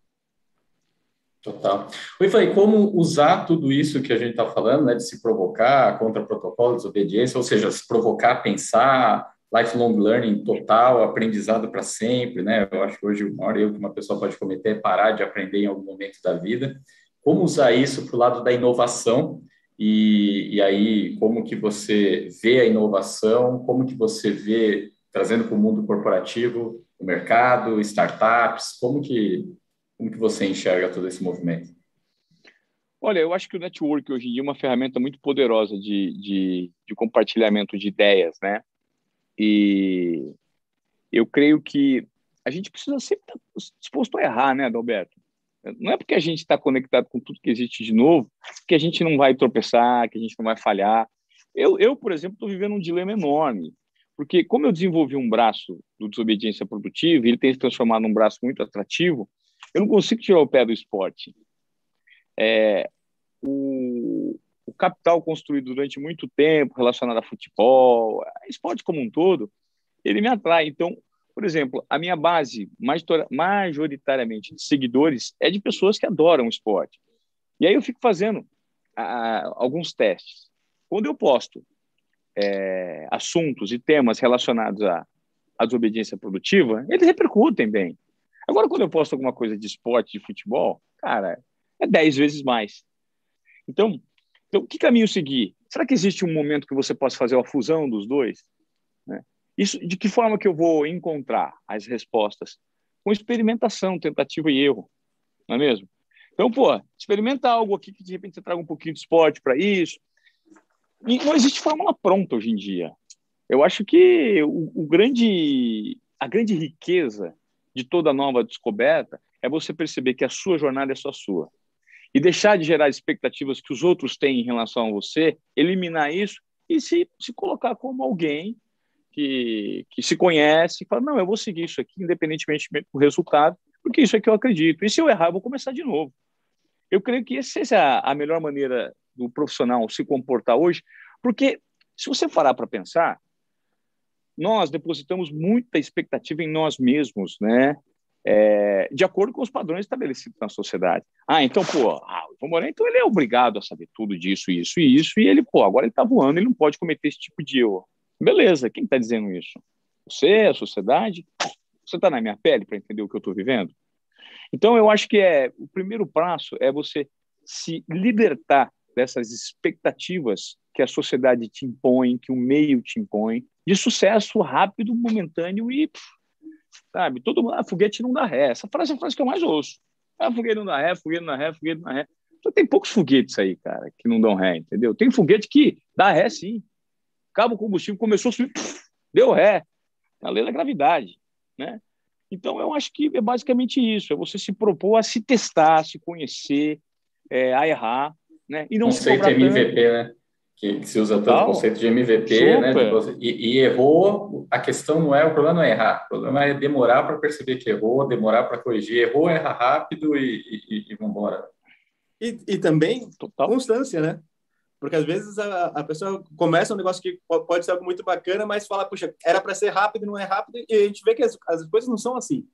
Total. Oi, falei, como usar tudo isso que a gente está falando, né, de se provocar contra protocolo, desobediência, ou seja, se provocar, pensar, lifelong learning total, aprendizado para sempre, né? Eu acho que hoje o maior erro que uma pessoa pode cometer é parar de aprender em algum momento da vida. Como usar isso para o lado da inovação e, e aí como que você vê a inovação, como que você vê trazendo para o mundo corporativo, o mercado, startups, como que como que você enxerga todo esse movimento? Olha, eu acho que o network hoje em dia é uma ferramenta muito poderosa de, de, de compartilhamento de ideias, né? E eu creio que a gente precisa sempre estar disposto a errar, né, Adalberto? Não é porque a gente está conectado com tudo que existe de novo que a gente não vai tropeçar, que a gente não vai falhar. Eu, eu por exemplo, estou vivendo um dilema enorme, porque como eu desenvolvi um braço do desobediência produtiva, ele tem se transformado num braço muito atrativo, eu não consigo tirar o pé do esporte. É, o, o, capital construído durante muito tempo relacionado a futebol, a esporte como um todo, ele me atrai. Então, por exemplo, a minha base majoritariamente de seguidores é de pessoas que adoram esporte. E aí eu fico fazendo alguns testes. Quando eu posto é, assuntos e temas relacionados à, à desobediência produtiva, eles repercutem bem. Agora, quando eu posto alguma coisa de esporte, de futebol, cara, é dez vezes mais. Então, então, que caminho seguir? Será que existe um momento que você possa fazer a fusão dos dois? Né? Isso, de que forma que eu vou encontrar as respostas? Com experimentação, tentativa e erro, não é mesmo? Então, pô, experimenta algo aqui que de repente você traga um pouquinho de esporte para isso. E não existe fórmula pronta hoje em dia. Eu acho que o, o grande, a grande riqueza de toda nova descoberta é você perceber que a sua jornada é só sua e deixar de gerar expectativas que os outros têm em relação a você, eliminar isso e se, se colocar como alguém que, que se conhece e fala, não, eu vou seguir isso aqui, independentemente do resultado, porque isso é que eu acredito. E se eu errar, eu vou começar de novo. Eu creio que essa é a melhor maneira do profissional se comportar hoje, porque se você parar para pensar, nós depositamos muita expectativa em nós mesmos, né? é, de acordo com os padrões estabelecidos na sociedade. Ah, então, pô, ah, o então ele é obrigado a saber tudo disso, isso e isso, e ele, pô, agora ele está voando, ele não pode cometer esse tipo de erro. Beleza, quem está dizendo isso? Você, a sociedade? Você está na minha pele para entender o que eu estou vivendo? Então, eu acho que é o primeiro passo é você se libertar dessas expectativas que a sociedade te impõe, que o meio te impõe, de sucesso rápido, momentâneo e Sabe? Todo mundo, ah, foguete não dá ré. Essa frase é a frase que eu mais ouço. Ah, foguete não dá ré, foguete não dá ré, foguete não dá ré. Então, tem poucos foguetes aí, cara, que não dão ré, entendeu? Tem foguete que dá ré, sim. Cabo combustível começou a subir, deu ré. É a lei da gravidade, né? Então, eu acho que é basicamente isso. É você se propor a se testar, a se conhecer, é, a errar, né? E não Conceito se MVP, tanto. né? Que, que se usa tanto o conceito de MVP, né? E, e, errou, a questão não é, o problema não é errar, o problema é demorar para perceber que errou, demorar para corrigir. Errou, erra rápido e, e, e vamos embora. E, e também Total. constância, né? Porque às vezes a, a pessoa começa um negócio que pode ser algo muito bacana, mas fala, puxa, era para ser rápido, não é rápido, e a gente vê que as, as coisas não são assim.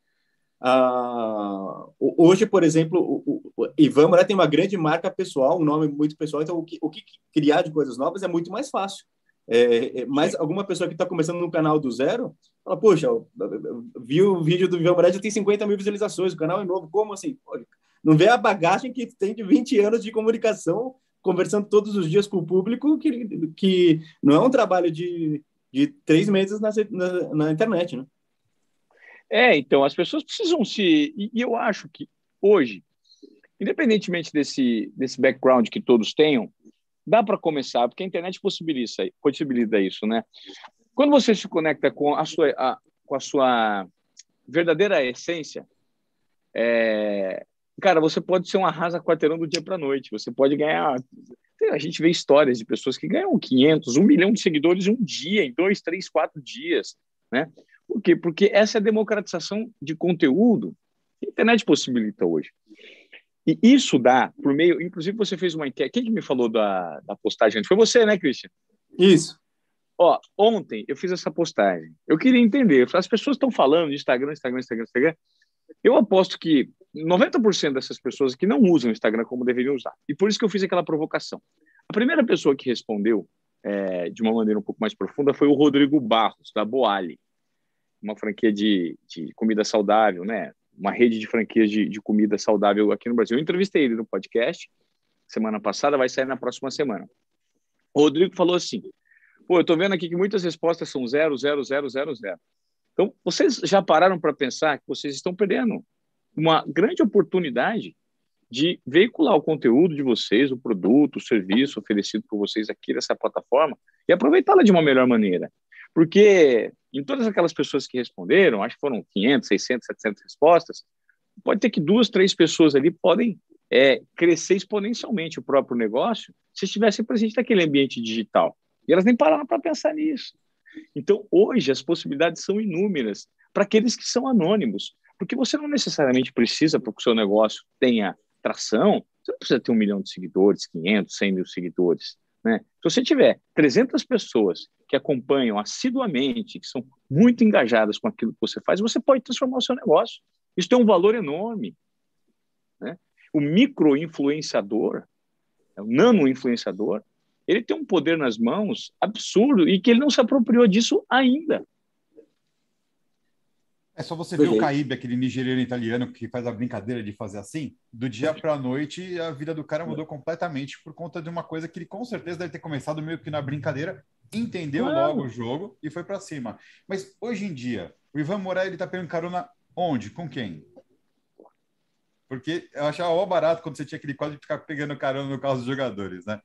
Uh, hoje, por exemplo, o, o, Ivan Moreira tem uma grande marca pessoal, um nome muito pessoal, então o que, o que criar de coisas novas é muito mais fácil. É, é, mas alguma pessoa que está começando no canal do zero, fala, poxa, viu o vídeo do Ivan Moreira, já tem 50 mil visualizações, o canal é novo, como assim? Não vê a bagagem que tem de 20 anos de comunicação, conversando todos os dias com o público, que, que não é um trabalho de, de três meses na, na, na internet, né? É, então, as pessoas precisam se. E, eu acho que hoje, independentemente desse, desse background que todos tenham, dá para começar, porque a internet possibilita, possibilita isso, né? Quando você se conecta com a sua, a, com a sua verdadeira essência, é, cara, você pode ser um arrasa quarteirão do dia para noite, você pode ganhar. A gente vê histórias de pessoas que ganham 500, um milhão de seguidores um dia, em dois, três, quatro dias, né? Por quê? Porque essa é a democratização de conteúdo que a internet possibilita hoje. E isso dá, por meio. Inclusive, você fez uma enquete. Quem que me falou da, da postagem? Foi você, né, Christian? Isso. Ó, ontem eu fiz essa postagem. Eu queria entender. As pessoas estão falando de Instagram, Instagram, Instagram, Instagram. Eu aposto que 90% dessas pessoas que não usam o Instagram como deveriam usar. E por isso que eu fiz aquela provocação. A primeira pessoa que respondeu é, de uma maneira um pouco mais profunda foi o Rodrigo Barros, da Boali uma franquia de, de comida saudável, né? Uma rede de franquias de, de comida saudável aqui no Brasil. Eu entrevistei ele no podcast semana passada, vai sair na próxima semana. O Rodrigo falou assim: pô, eu tô vendo aqui que muitas respostas são zero, zero, zero, zero, zero. Então, vocês já pararam para pensar que vocês estão perdendo uma grande oportunidade de veicular o conteúdo de vocês, o produto, o serviço oferecido por vocês aqui nessa plataforma e aproveitá-la de uma melhor maneira. Porque em todas aquelas pessoas que responderam, acho que foram 500, 600, 700 respostas, pode ter que duas, três pessoas ali podem é, crescer exponencialmente o próprio negócio se estivessem presentes naquele ambiente digital. E elas nem pararam para pensar nisso. Então, hoje, as possibilidades são inúmeras para aqueles que são anônimos, porque você não necessariamente precisa, para que o seu negócio tenha tração, você não precisa ter um milhão de seguidores, 500, 100 mil seguidores. Né? Se você tiver 300 pessoas que acompanham assiduamente, que são muito engajadas com aquilo que você faz, você pode transformar o seu negócio. Isso tem um valor enorme. Né? O micro-influenciador, é o nano-influenciador, ele tem um poder nas mãos absurdo e que ele não se apropriou disso ainda. É só você ver o Caibe, aquele nigeriano italiano que faz a brincadeira de fazer assim. Do dia para a noite, a vida do cara mudou completamente por conta de uma coisa que ele com certeza deve ter começado meio que na brincadeira, entendeu logo o jogo e foi para cima. Mas hoje em dia, o Ivan Moraes ele tá pegando carona onde? Com quem? Porque eu achava ó barato quando você tinha aquele quadro de ficar pegando carona no carro dos jogadores, né?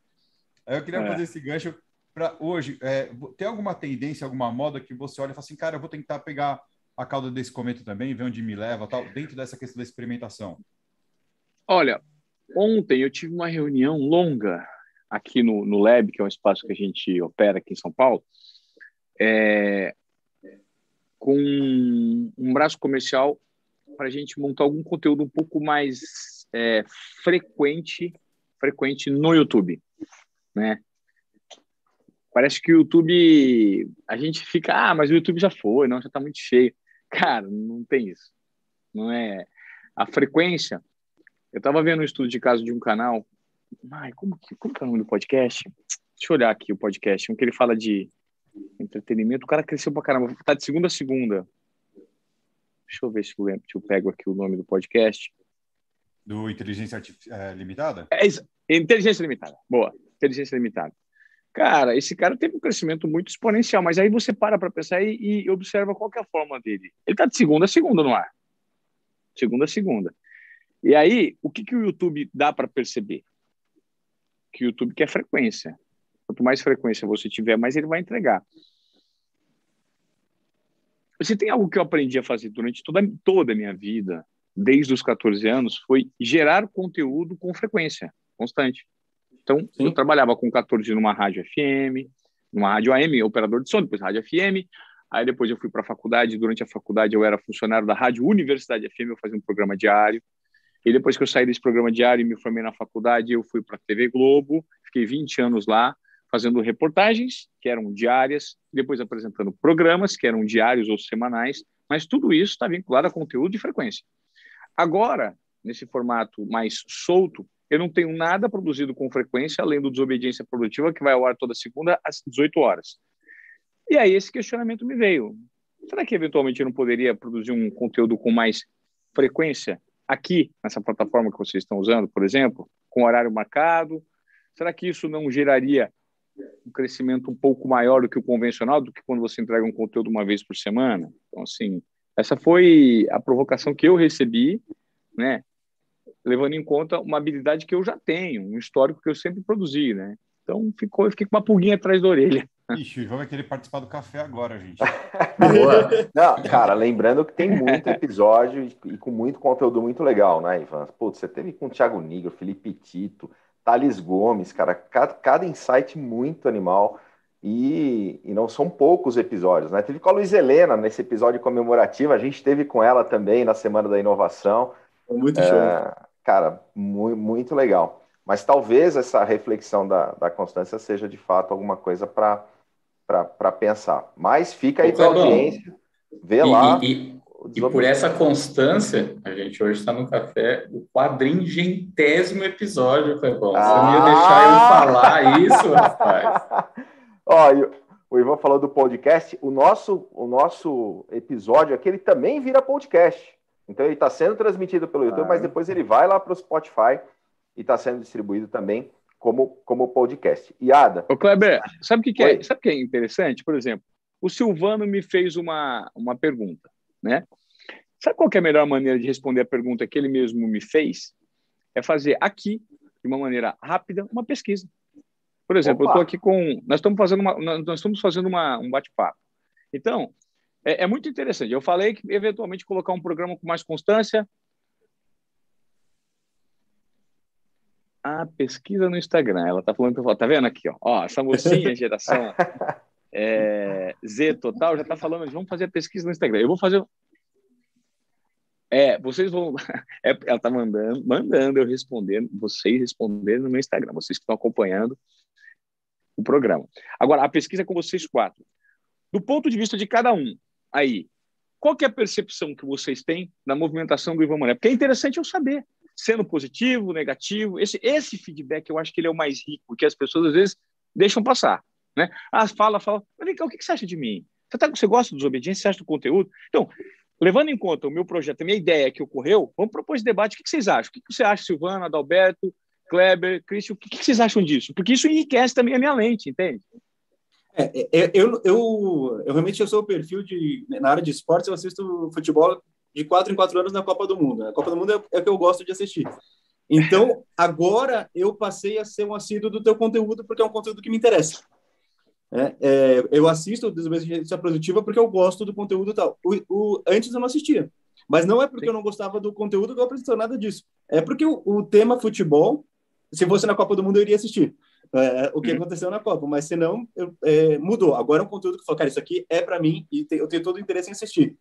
Aí eu queria é. fazer esse gancho para hoje. É, tem alguma tendência, alguma moda que você olha e fala assim, cara, eu vou tentar pegar a cauda desse cometa também, ver onde me leva, tal, dentro dessa questão da experimentação? Olha, ontem eu tive uma reunião longa aqui no, no Lab, que é um espaço que a gente opera aqui em São Paulo, é, com um braço comercial para a gente montar algum conteúdo um pouco mais é, frequente, frequente no YouTube, né? Parece que o YouTube, a gente fica, ah, mas o YouTube já foi, não, já está muito cheio. Cara, não tem isso. Não é. A frequência. Eu estava vendo um estudo de caso de um canal. Ai, como que, como que é o nome do podcast? Deixa eu olhar aqui o podcast. Um que ele fala de entretenimento. O cara cresceu pra caramba. Tá de segunda a segunda. Deixa eu ver se eu, lembro, se eu pego aqui o nome do podcast. Do Inteligência é, Limitada? É, inteligência Limitada. Boa. Inteligência Limitada. Cara, esse cara teve um crescimento muito exponencial, mas aí você para para pensar e, e, observa qual é a forma dele. Ele está de segunda a segunda no ar. Segunda a segunda. E aí, o que, que o YouTube dá para perceber? Que o YouTube quer frequência. Quanto mais frequência você tiver, mais ele vai entregar. Se tem algo que eu aprendi a fazer durante toda, toda a minha vida, desde os 14 anos, foi gerar conteúdo com frequência, constante. Então, Sim. eu trabalhava com 14 numa rádio FM, numa rádio AM, operador de som, depois rádio FM. Aí depois eu fui para a faculdade, durante a faculdade eu era funcionário da Rádio Universidade FM, eu fazia um programa diário. E depois que eu saí desse programa diário e me formei na faculdade, eu fui para a TV Globo, fiquei 20 anos lá, fazendo reportagens, que eram diárias, depois apresentando programas, que eram diários ou semanais, mas tudo isso está vinculado a conteúdo e frequência. Agora, nesse formato mais solto, eu não tenho nada produzido com frequência, além do Desobediência Produtiva, que vai ao ar toda segunda às 18 horas. E aí esse questionamento me veio. Será que eventualmente eu não poderia produzir um conteúdo com mais frequência aqui, nessa plataforma que vocês estão usando, por exemplo, com horário marcado? Será que isso não geraria um crescimento um pouco maior do que o convencional, do que quando você entrega um conteúdo uma vez por semana? Então, assim, essa foi a provocação que eu recebi, né? levando em conta uma habilidade que eu já tenho, um histórico que eu sempre produzi, né? Então ficou, eu fiquei com uma pulguinha atrás da orelha. Ixi, o Ivan vai querer participar do café agora, gente. Não, cara, lembrando que tem muito episódio e com muito conteúdo muito legal, né, Ivan? Putz, você teve com o Thiago Nigro, Felipe Tito, Thales Gomes, cara, cada, cada insight muito animal. E, e, não são poucos episódios, né? Teve com a Luiz Helena nesse episódio comemorativo, a gente teve com ela também na Semana da Inovação. Muito show. É, cara, muito, muito legal. Mas talvez essa reflexão da, da Constância seja de fato alguma coisa para pensar. Mas fica aí para a audiência, vê e, lá. E, e, por essa constância, a gente hoje está no café, o quadringentésimo episódio, Clebão. Ah! Você não ia deixar eu falar isso, rapaz. Ó, o Ivan falou do podcast. O nosso, o nosso episódio aqui ele também vira podcast. Então ele está sendo transmitido pelo YouTube, ah, mas depois ele vai lá para o Spotify e está sendo distribuído também como, como podcast. E Ada. Ô Kleber, sabe o que, que é? Sabe que é interessante? Por exemplo, o Silvano me fez uma, uma pergunta, né? Sabe qual é a melhor maneira de responder a pergunta que ele mesmo me fez? É fazer aqui, de uma maneira rápida, uma pesquisa. Por exemplo, Opa. eu estou aqui com. Nós estamos fazendo, uma, nós estamos fazendo uma, um bate-papo. Então, é, é muito interessante. Eu falei que, eventualmente, colocar um programa com mais constância. A pesquisa no Instagram, ela tá falando, tá vendo aqui, ó, ó essa mocinha, geração é, Z total, já tá falando, vamos fazer a pesquisa no Instagram. Eu vou fazer. É, vocês vão. É, ela tá mandando, mandando eu responder, vocês responderem no meu Instagram, vocês que estão acompanhando o programa. Agora, a pesquisa é com vocês quatro. Do ponto de vista de cada um, aí, qual que é a percepção que vocês têm da movimentação do Ivan Mané? Porque é interessante eu saber, sendo positivo, negativo, esse, esse feedback eu acho que ele é o mais rico, porque as pessoas às vezes deixam passar. Né? Ah, fala, fala. Vem cá, o que você acha de mim? Você, tá, você gosta dos obediências? Você acha do conteúdo? Então, levando em conta o meu projeto, a minha ideia que ocorreu, vamos propor esse debate. O que vocês acham? O que você acha, Silvana, Adalberto, Kleber, Cristian? O que vocês acham disso? Porque isso enriquece também a minha lente, entende? É, é, é, eu, eu, eu realmente eu sou o perfil de na área de esportes eu assisto futebol de quatro em quatro anos na Copa do Mundo. A Copa do Mundo é, é o que eu gosto de assistir. Então agora eu passei a ser um assíduo do teu conteúdo porque é um conteúdo que me interessa. É, é, eu assisto o Desobediência Produtiva porque eu gosto do conteúdo tal. O, o, antes eu não assistia. Mas não é porque eu não gostava do conteúdo que eu apresentei nada disso. É porque o, o, tema futebol, se fosse na Copa do Mundo, eu iria assistir. É, é o que uhum. aconteceu na Copa. Mas se não, é, mudou. Agora é um conteúdo que eu falo, cara, isso aqui é para mim e te, eu tenho todo o interesse em assistir.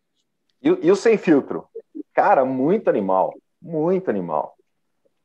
E, e o Sem Filtro? Cara, muito animal. Muito animal.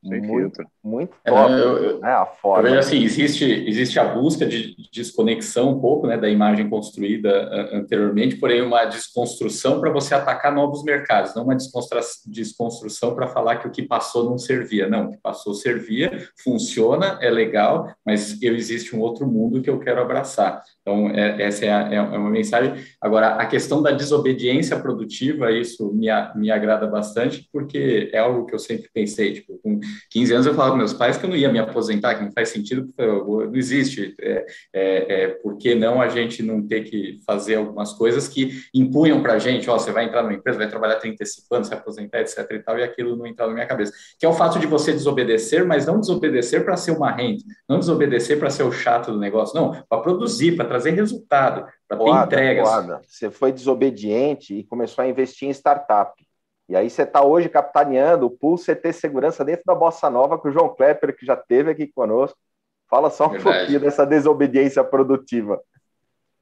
Sem muito, filtro. muito é, top, é, eu, né? A forma. Eu vejo assim, existe, existe a busca de desconexão um pouco né, da imagem construída anteriormente, porém uma desconstrução para você atacar novos mercados, não uma desconstrução para falar que o que passou não servia. Não, o que passou servia, funciona, é legal, mas eu existe um outro mundo que eu quero abraçar. Então, é, essa é, a, é, uma mensagem. Agora, a questão da desobediência produtiva, isso me, me agrada bastante, porque é algo que eu sempre pensei. Tipo, com 15 anos, eu falava com meus pais que eu não ia me aposentar, que não faz sentido, não existe. É, é, é, por que não a gente não ter que fazer algumas coisas que impunham para a gente? Ó, você vai entrar numa empresa, vai trabalhar 35 anos, se aposentar, etc. e tal, e aquilo não entrava na minha cabeça. Que é o fato de você desobedecer, mas não desobedecer para ser uma renda, não desobedecer para ser o chato do negócio, não, para produzir, para trazer resultado, para ter entregas. Boada. Você foi desobediente e começou a investir em startup. E aí você está hoje capitaneando o Pool CT Segurança dentro da Bossa Nova, com o João Klepper, que já teve aqui conosco. Fala só um Verdade. pouquinho dessa desobediência produtiva.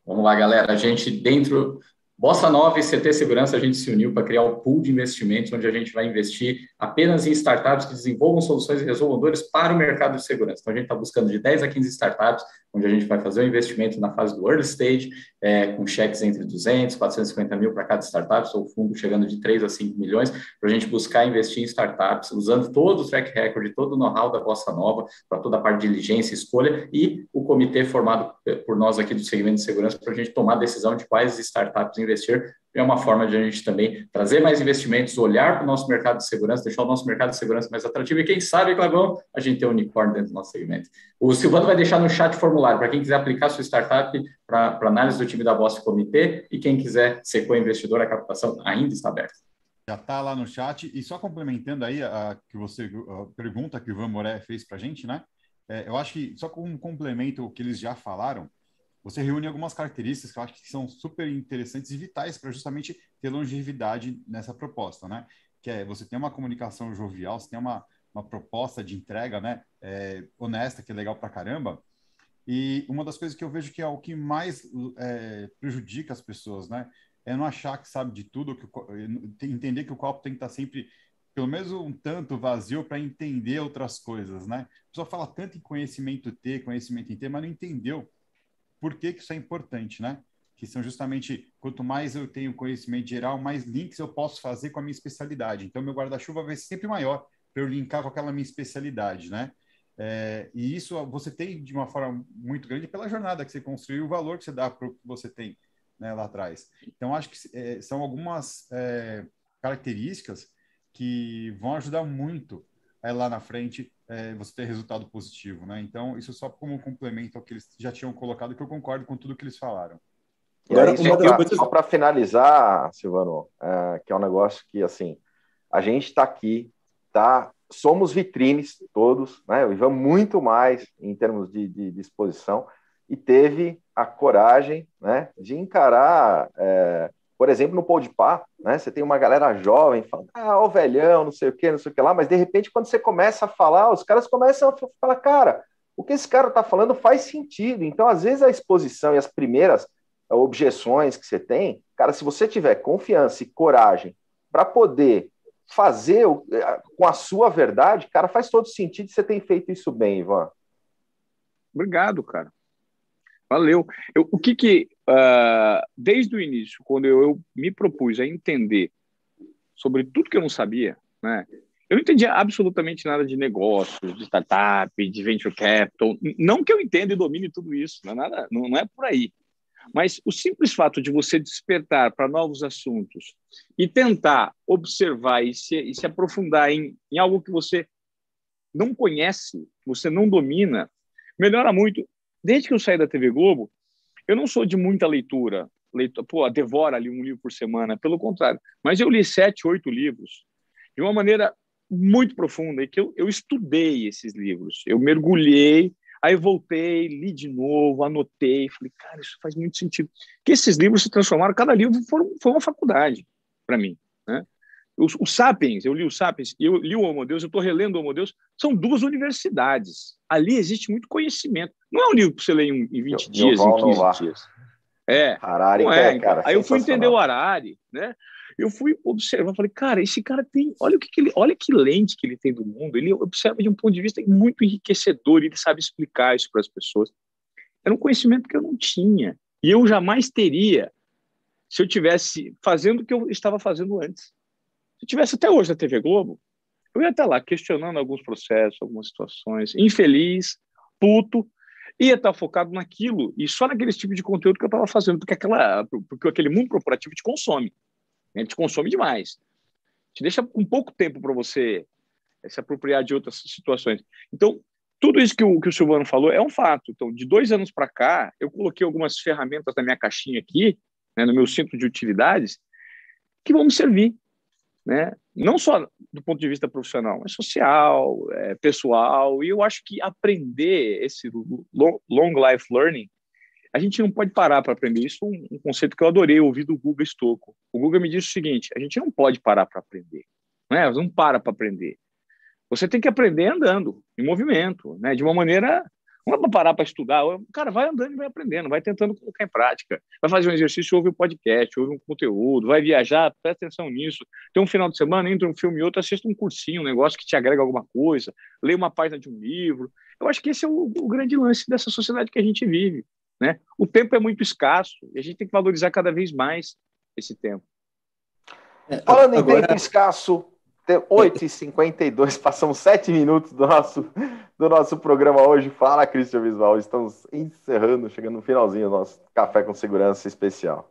Vamos lá, galera. A gente, dentro Bossa Nova e CT Segurança, a gente se uniu para criar um pool de investimentos, onde a gente vai investir apenas em startups que desenvolvam soluções e resolvam dores para o mercado de segurança. Então, a gente está buscando de 10 a 15 startups, onde a gente vai fazer o investimento na fase do early stage, é, com cheques entre 200, 450 mil para cada startup, ou fundo chegando de 3 a 5 milhões, para a gente buscar investir em startups, usando todo o track record, todo o know-how da Bossa Nova, para toda a parte de diligência, escolha, e o comitê formado por nós aqui do segmento de segurança, para a gente tomar a decisão de quais startups investir é uma forma de a gente também trazer mais investimentos, olhar para o nosso mercado de segurança, deixar o nosso mercado de segurança mais atrativo e quem sabe, Clavão, a gente tem um unicórnio dentro do nosso segmento. O Silvano vai deixar no chat formulário para quem quiser aplicar sua startup para análise do time da Boss Comitê e quem quiser ser co-investidor, a captação ainda está aberta. Já está lá no chat. E só complementando aí a, que você a pergunta que o Ivan Moré fez para a gente, né? É, eu acho que só como um complemento o que eles já falaram, você reúne algumas características que eu acho que são super interessantes e vitais para justamente ter longevidade nessa proposta, né? Que é você tem uma comunicação jovial, você tem uma, uma proposta de entrega, né? É, honesta, que é legal para caramba. E uma das coisas que eu vejo que é o que mais é, prejudica as pessoas, né? É não achar que sabe de tudo, que entender que o copo tem que estar sempre pelo menos um tanto vazio para entender outras coisas, né? A pessoa fala tanto em conhecimento ter, conhecimento em ter, mas não entendeu por que, que isso é importante, né? Que são justamente, quanto mais eu tenho conhecimento geral, mais links eu posso fazer com a minha especialidade. Então, meu guarda-chuva vai ser sempre maior para eu linkar com aquela minha especialidade, né? É, e isso você tem de uma forma muito grande pela jornada que você construiu, o valor que você dá para o que você tem né, lá atrás. Então, acho que é, são algumas é, características que vão ajudar muito é, lá na frente é, você ter resultado positivo, né? Então, isso só como um complemento ao que eles já tinham colocado, que eu concordo com tudo que eles falaram. Agora, aí, só para coisas... finalizar, Silvano, é, que é um negócio que, assim, a gente está aqui, tá? Somos vitrines todos, né? O Ivan muito mais em termos de, de, de exposição e teve a coragem, né, de encarar é, por exemplo, no Podpah, né, você tem uma galera jovem falando, ah, o velhão, não sei o que, não sei o que lá, mas de repente, quando você começa a falar, os caras começam a falar, cara, o que esse cara está falando faz sentido. Então, às vezes, a exposição e as primeiras objeções que você tem, cara, se você tiver confiança e coragem para poder fazer com a sua verdade, cara, faz todo sentido você tem feito isso bem, Ivan. Obrigado, cara. Valeu. Eu, o que que, uh, desde o início, quando eu, eu, me propus a entender sobre tudo que eu não sabia, né? Eu não entendia absolutamente nada de negócios, de startup, de venture capital. Não que eu entenda e domine tudo isso, não é, nada, não, não é por aí. Mas o simples fato de você despertar para novos assuntos e tentar observar e se, e se aprofundar em, em algo que você não conhece, você não domina, melhora muito. Desde que eu saí da TV Globo, eu não sou de muita leitura, leitura pô, devora ali um livro por semana, pelo contrário. Mas eu li sete, oito livros de uma maneira muito profunda e que eu, eu estudei esses livros, eu mergulhei, aí voltei, li de novo, anotei, falei, cara, isso faz muito sentido. Que esses livros se transformaram, cada livro foi, foi uma faculdade para mim, né? Os, os, Sapiens, eu li os Sapiens, eu li o Homo Deus, eu estou relendo o Homo Deus, são duas universidades. Ali existe muito conhecimento. Não é um livro para você ler em, em 20 eu, dias, eu em 15 dias. É, Harari, não é, cara, Aí eu fui entender o Harari, né? Eu fui observar, falei, cara, esse cara tem, olha o que, que, ele, olha que lente que ele tem do mundo. Ele observa de um ponto de vista muito enriquecedor, ele sabe explicar isso para as pessoas. Era um conhecimento que eu não tinha e eu jamais teria se eu tivesse fazendo o que eu estava fazendo antes. Eu tivesse até hoje na TV Globo, eu ia estar lá questionando alguns processos, algumas situações, infeliz, puto, ia estar focado naquilo e só naquele tipo de conteúdo que eu estava fazendo, porque, aquela, porque aquele mundo corporativo te consome. Né? Te consome demais. Te deixa um pouco tempo para você eh, se apropriar de outras situações. Então, tudo isso que o, que o Silvano falou é um fato. Então, de dois anos para cá, eu coloquei algumas ferramentas na minha caixinha aqui, né, no meu centro de utilidades, que vão me servir. Né? Não só do ponto de vista profissional, mas social, é, pessoal. E eu acho que aprender esse long life learning a gente não pode parar para aprender. Isso é um, um, conceito que eu adorei ouvir do Guga Stocco. O Guga me disse o seguinte: a gente não pode parar para aprender. Não, é? não para para aprender. Você tem que aprender andando, em movimento, né? de uma maneira. Não é para parar para estudar. O cara vai andando e vai aprendendo, vai tentando colocar em prática. Vai fazer um exercício, ouve um podcast, ouve um conteúdo, vai viajar, presta atenção nisso. Tem um final de semana, entra um filme e outro, assista um cursinho, um negócio que te agrega alguma coisa, lê uma página de um livro. Eu acho que esse é o, o grande lance dessa sociedade que a gente vive. Né? O tempo é muito escasso e a gente tem que valorizar cada vez mais esse tempo. É, Falando Agora... em tempo escasso, 8h52, passamos 7 minutos do nosso, do nosso programa hoje. Fala, Cristian Visual. Estamos encerrando, chegando no finalzinho do nosso Café com Segurança especial.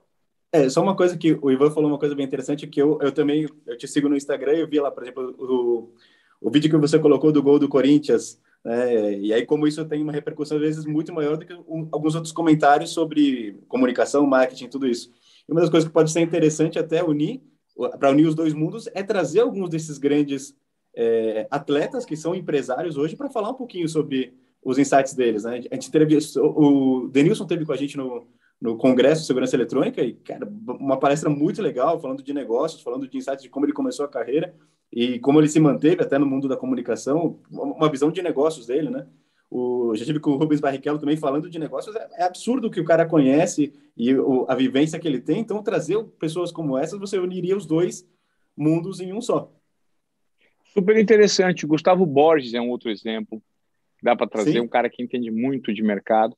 É, só uma coisa que o Ivan falou, uma coisa bem interessante, que eu, eu também eu te sigo no Instagram e eu vi lá, por exemplo, o, o vídeo que você colocou do gol do Corinthians né? E aí, como isso tem uma repercussão, às vezes, muito maior do que um, alguns outros comentários sobre comunicação, marketing, tudo isso. E uma das coisas que pode ser interessante até unir, para unir os dois mundos, é trazer alguns desses grandes é, atletas que são empresários hoje para falar um pouquinho sobre os insights deles. Né? A gente teve, o Denilson teve com a gente no, no Congresso de Segurança Eletrônica e, cara, uma palestra muito legal, falando de negócios, falando de insights de como ele começou a carreira e como ele se manteve até no mundo da comunicação, uma visão de negócios dele, né? O, já tive com o Rubens Barrichello também falando de negócios, é, é absurdo o que o cara conhece e o, a vivência que ele tem, então trazer pessoas como essas, você uniria os dois mundos em um só. Super interessante. Gustavo Borges é um outro exemplo. Dá para trazer Sim. um cara que entende muito de mercado.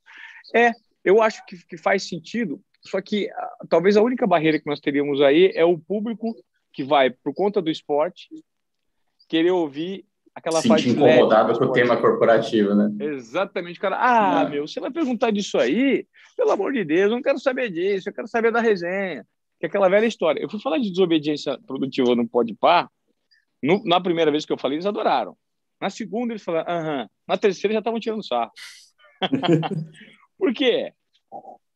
É, eu acho que, que faz sentido, só que uh, talvez a única barreira que nós teríamos aí é o público que vai, por conta do esporte, querer ouvir aquela Sentir parte incomodado com o tema corporativo, né? Exatamente, cara. Ah, é. meu, você vai perguntar disso aí? Pelo amor de Deus, eu não quero saber disso, eu quero saber da resenha. Que é aquela velha história. Eu fui falar de desobediência produtiva no Pode Par. Na primeira vez que eu falei, eles adoraram. Na segunda, eles falaram, aham. Na terceira, já estavam tirando sarro. Por quê?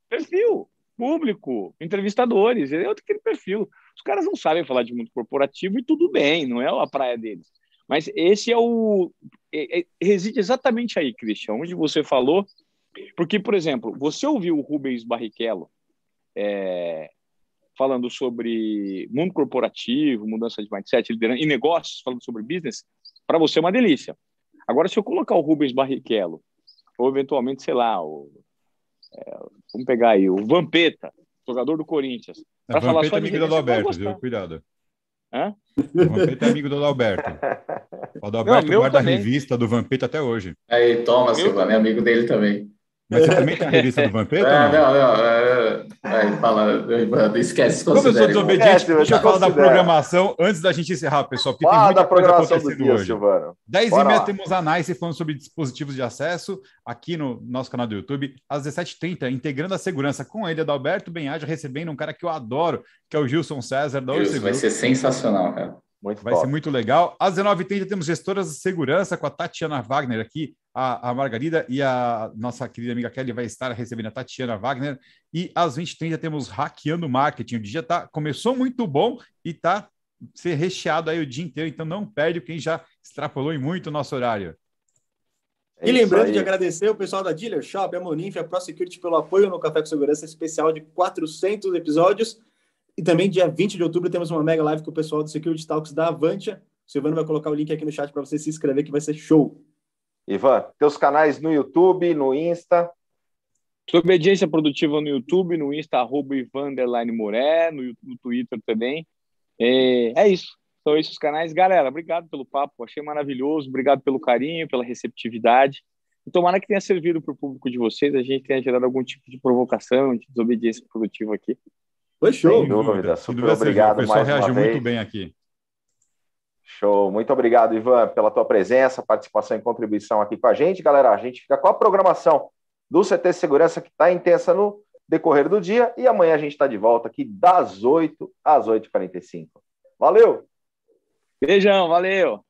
Perfil, público, entrevistadores, é outro aquele perfil. Os caras não sabem falar de mundo corporativo e tudo bem, não é a praia deles. Mas esse é o. É, é, reside exatamente aí, Christian, onde você falou. Porque, por exemplo, você ouviu o Rubens Barrichello é, falando sobre mundo corporativo, mudança de mindset, liderança e negócios, falando sobre business, para você é uma delícia. Agora, se eu colocar o Rubens Barrichello, ou eventualmente, sei lá, o, é, vamos pegar aí, o Vampeta, jogador do Corinthians, para falar só é amigo do Adalberto, viu? Cuidado. Hã? O Vampeta é amigo do Adalberto. O Adalberto Não, guarda também. a revista do Vampeta até hoje. Aí, toma, Silva, é amigo dele também. Mas você também tem revista do Vampeta? É, não, não. É, é, fala, esquece. Como eu sou desobediente, deixa eu falar da programação antes da gente encerrar, pessoal. Porque Fala tem muita da programação coisa do dia, hoje. Silvano. 10 Bora e meia temos a Nice falando sobre dispositivos de acesso aqui no nosso canal do YouTube. Às 17h30, integrando a segurança com ele, Adalberto Benhaja, recebendo um cara que eu adoro, que é o Gilson César da Isso, vai ser sensacional, cara. Muito Vai top. ser muito legal. Às 19h30 temos gestoras de segurança com a Tatiana Wagner aqui, a, a Margarida e a nossa querida amiga Kelly vai estar recebendo a Tatiana Wagner. E às 20h30 temos Hackeando Marketing. O dia tá, começou muito bom e está ser recheado aí o dia inteiro, então não perde quem já extrapolou em muito o nosso horário. É e lembrando de agradecer o pessoal da Dealer Shop, a Moninf, a ProSecurity pelo apoio no Café com Segurança especial de 400 episódios. E também, dia 20 de outubro, temos uma mega live com o pessoal do Security Talks da Avantia. O Silvano vai colocar o link aqui no chat para você se inscrever, que vai ser show. Ivan, teus canais no YouTube, no Insta. Obediência Produtiva no YouTube, no Insta, arroba Ivan Moré, no, no Twitter também. É, é isso. São esses os canais. Galera, obrigado pelo papo. Achei maravilhoso. Obrigado pelo carinho, pela receptividade. E tomara que tenha servido para o público de vocês. A gente tenha gerado algum tipo de provocação, de desobediência produtiva aqui. Foi show. Sem dúvida. Super dúvida, obrigado. O pessoal reagiu muito bem aqui. Show. Muito obrigado, Ivan, pela tua presença, participação e contribuição aqui com a gente. Galera, a gente fica com a programação do CT Segurança que está intensa no decorrer do dia e amanhã a gente está de volta aqui das 8 às 8h45. Valeu! Beijão, valeu!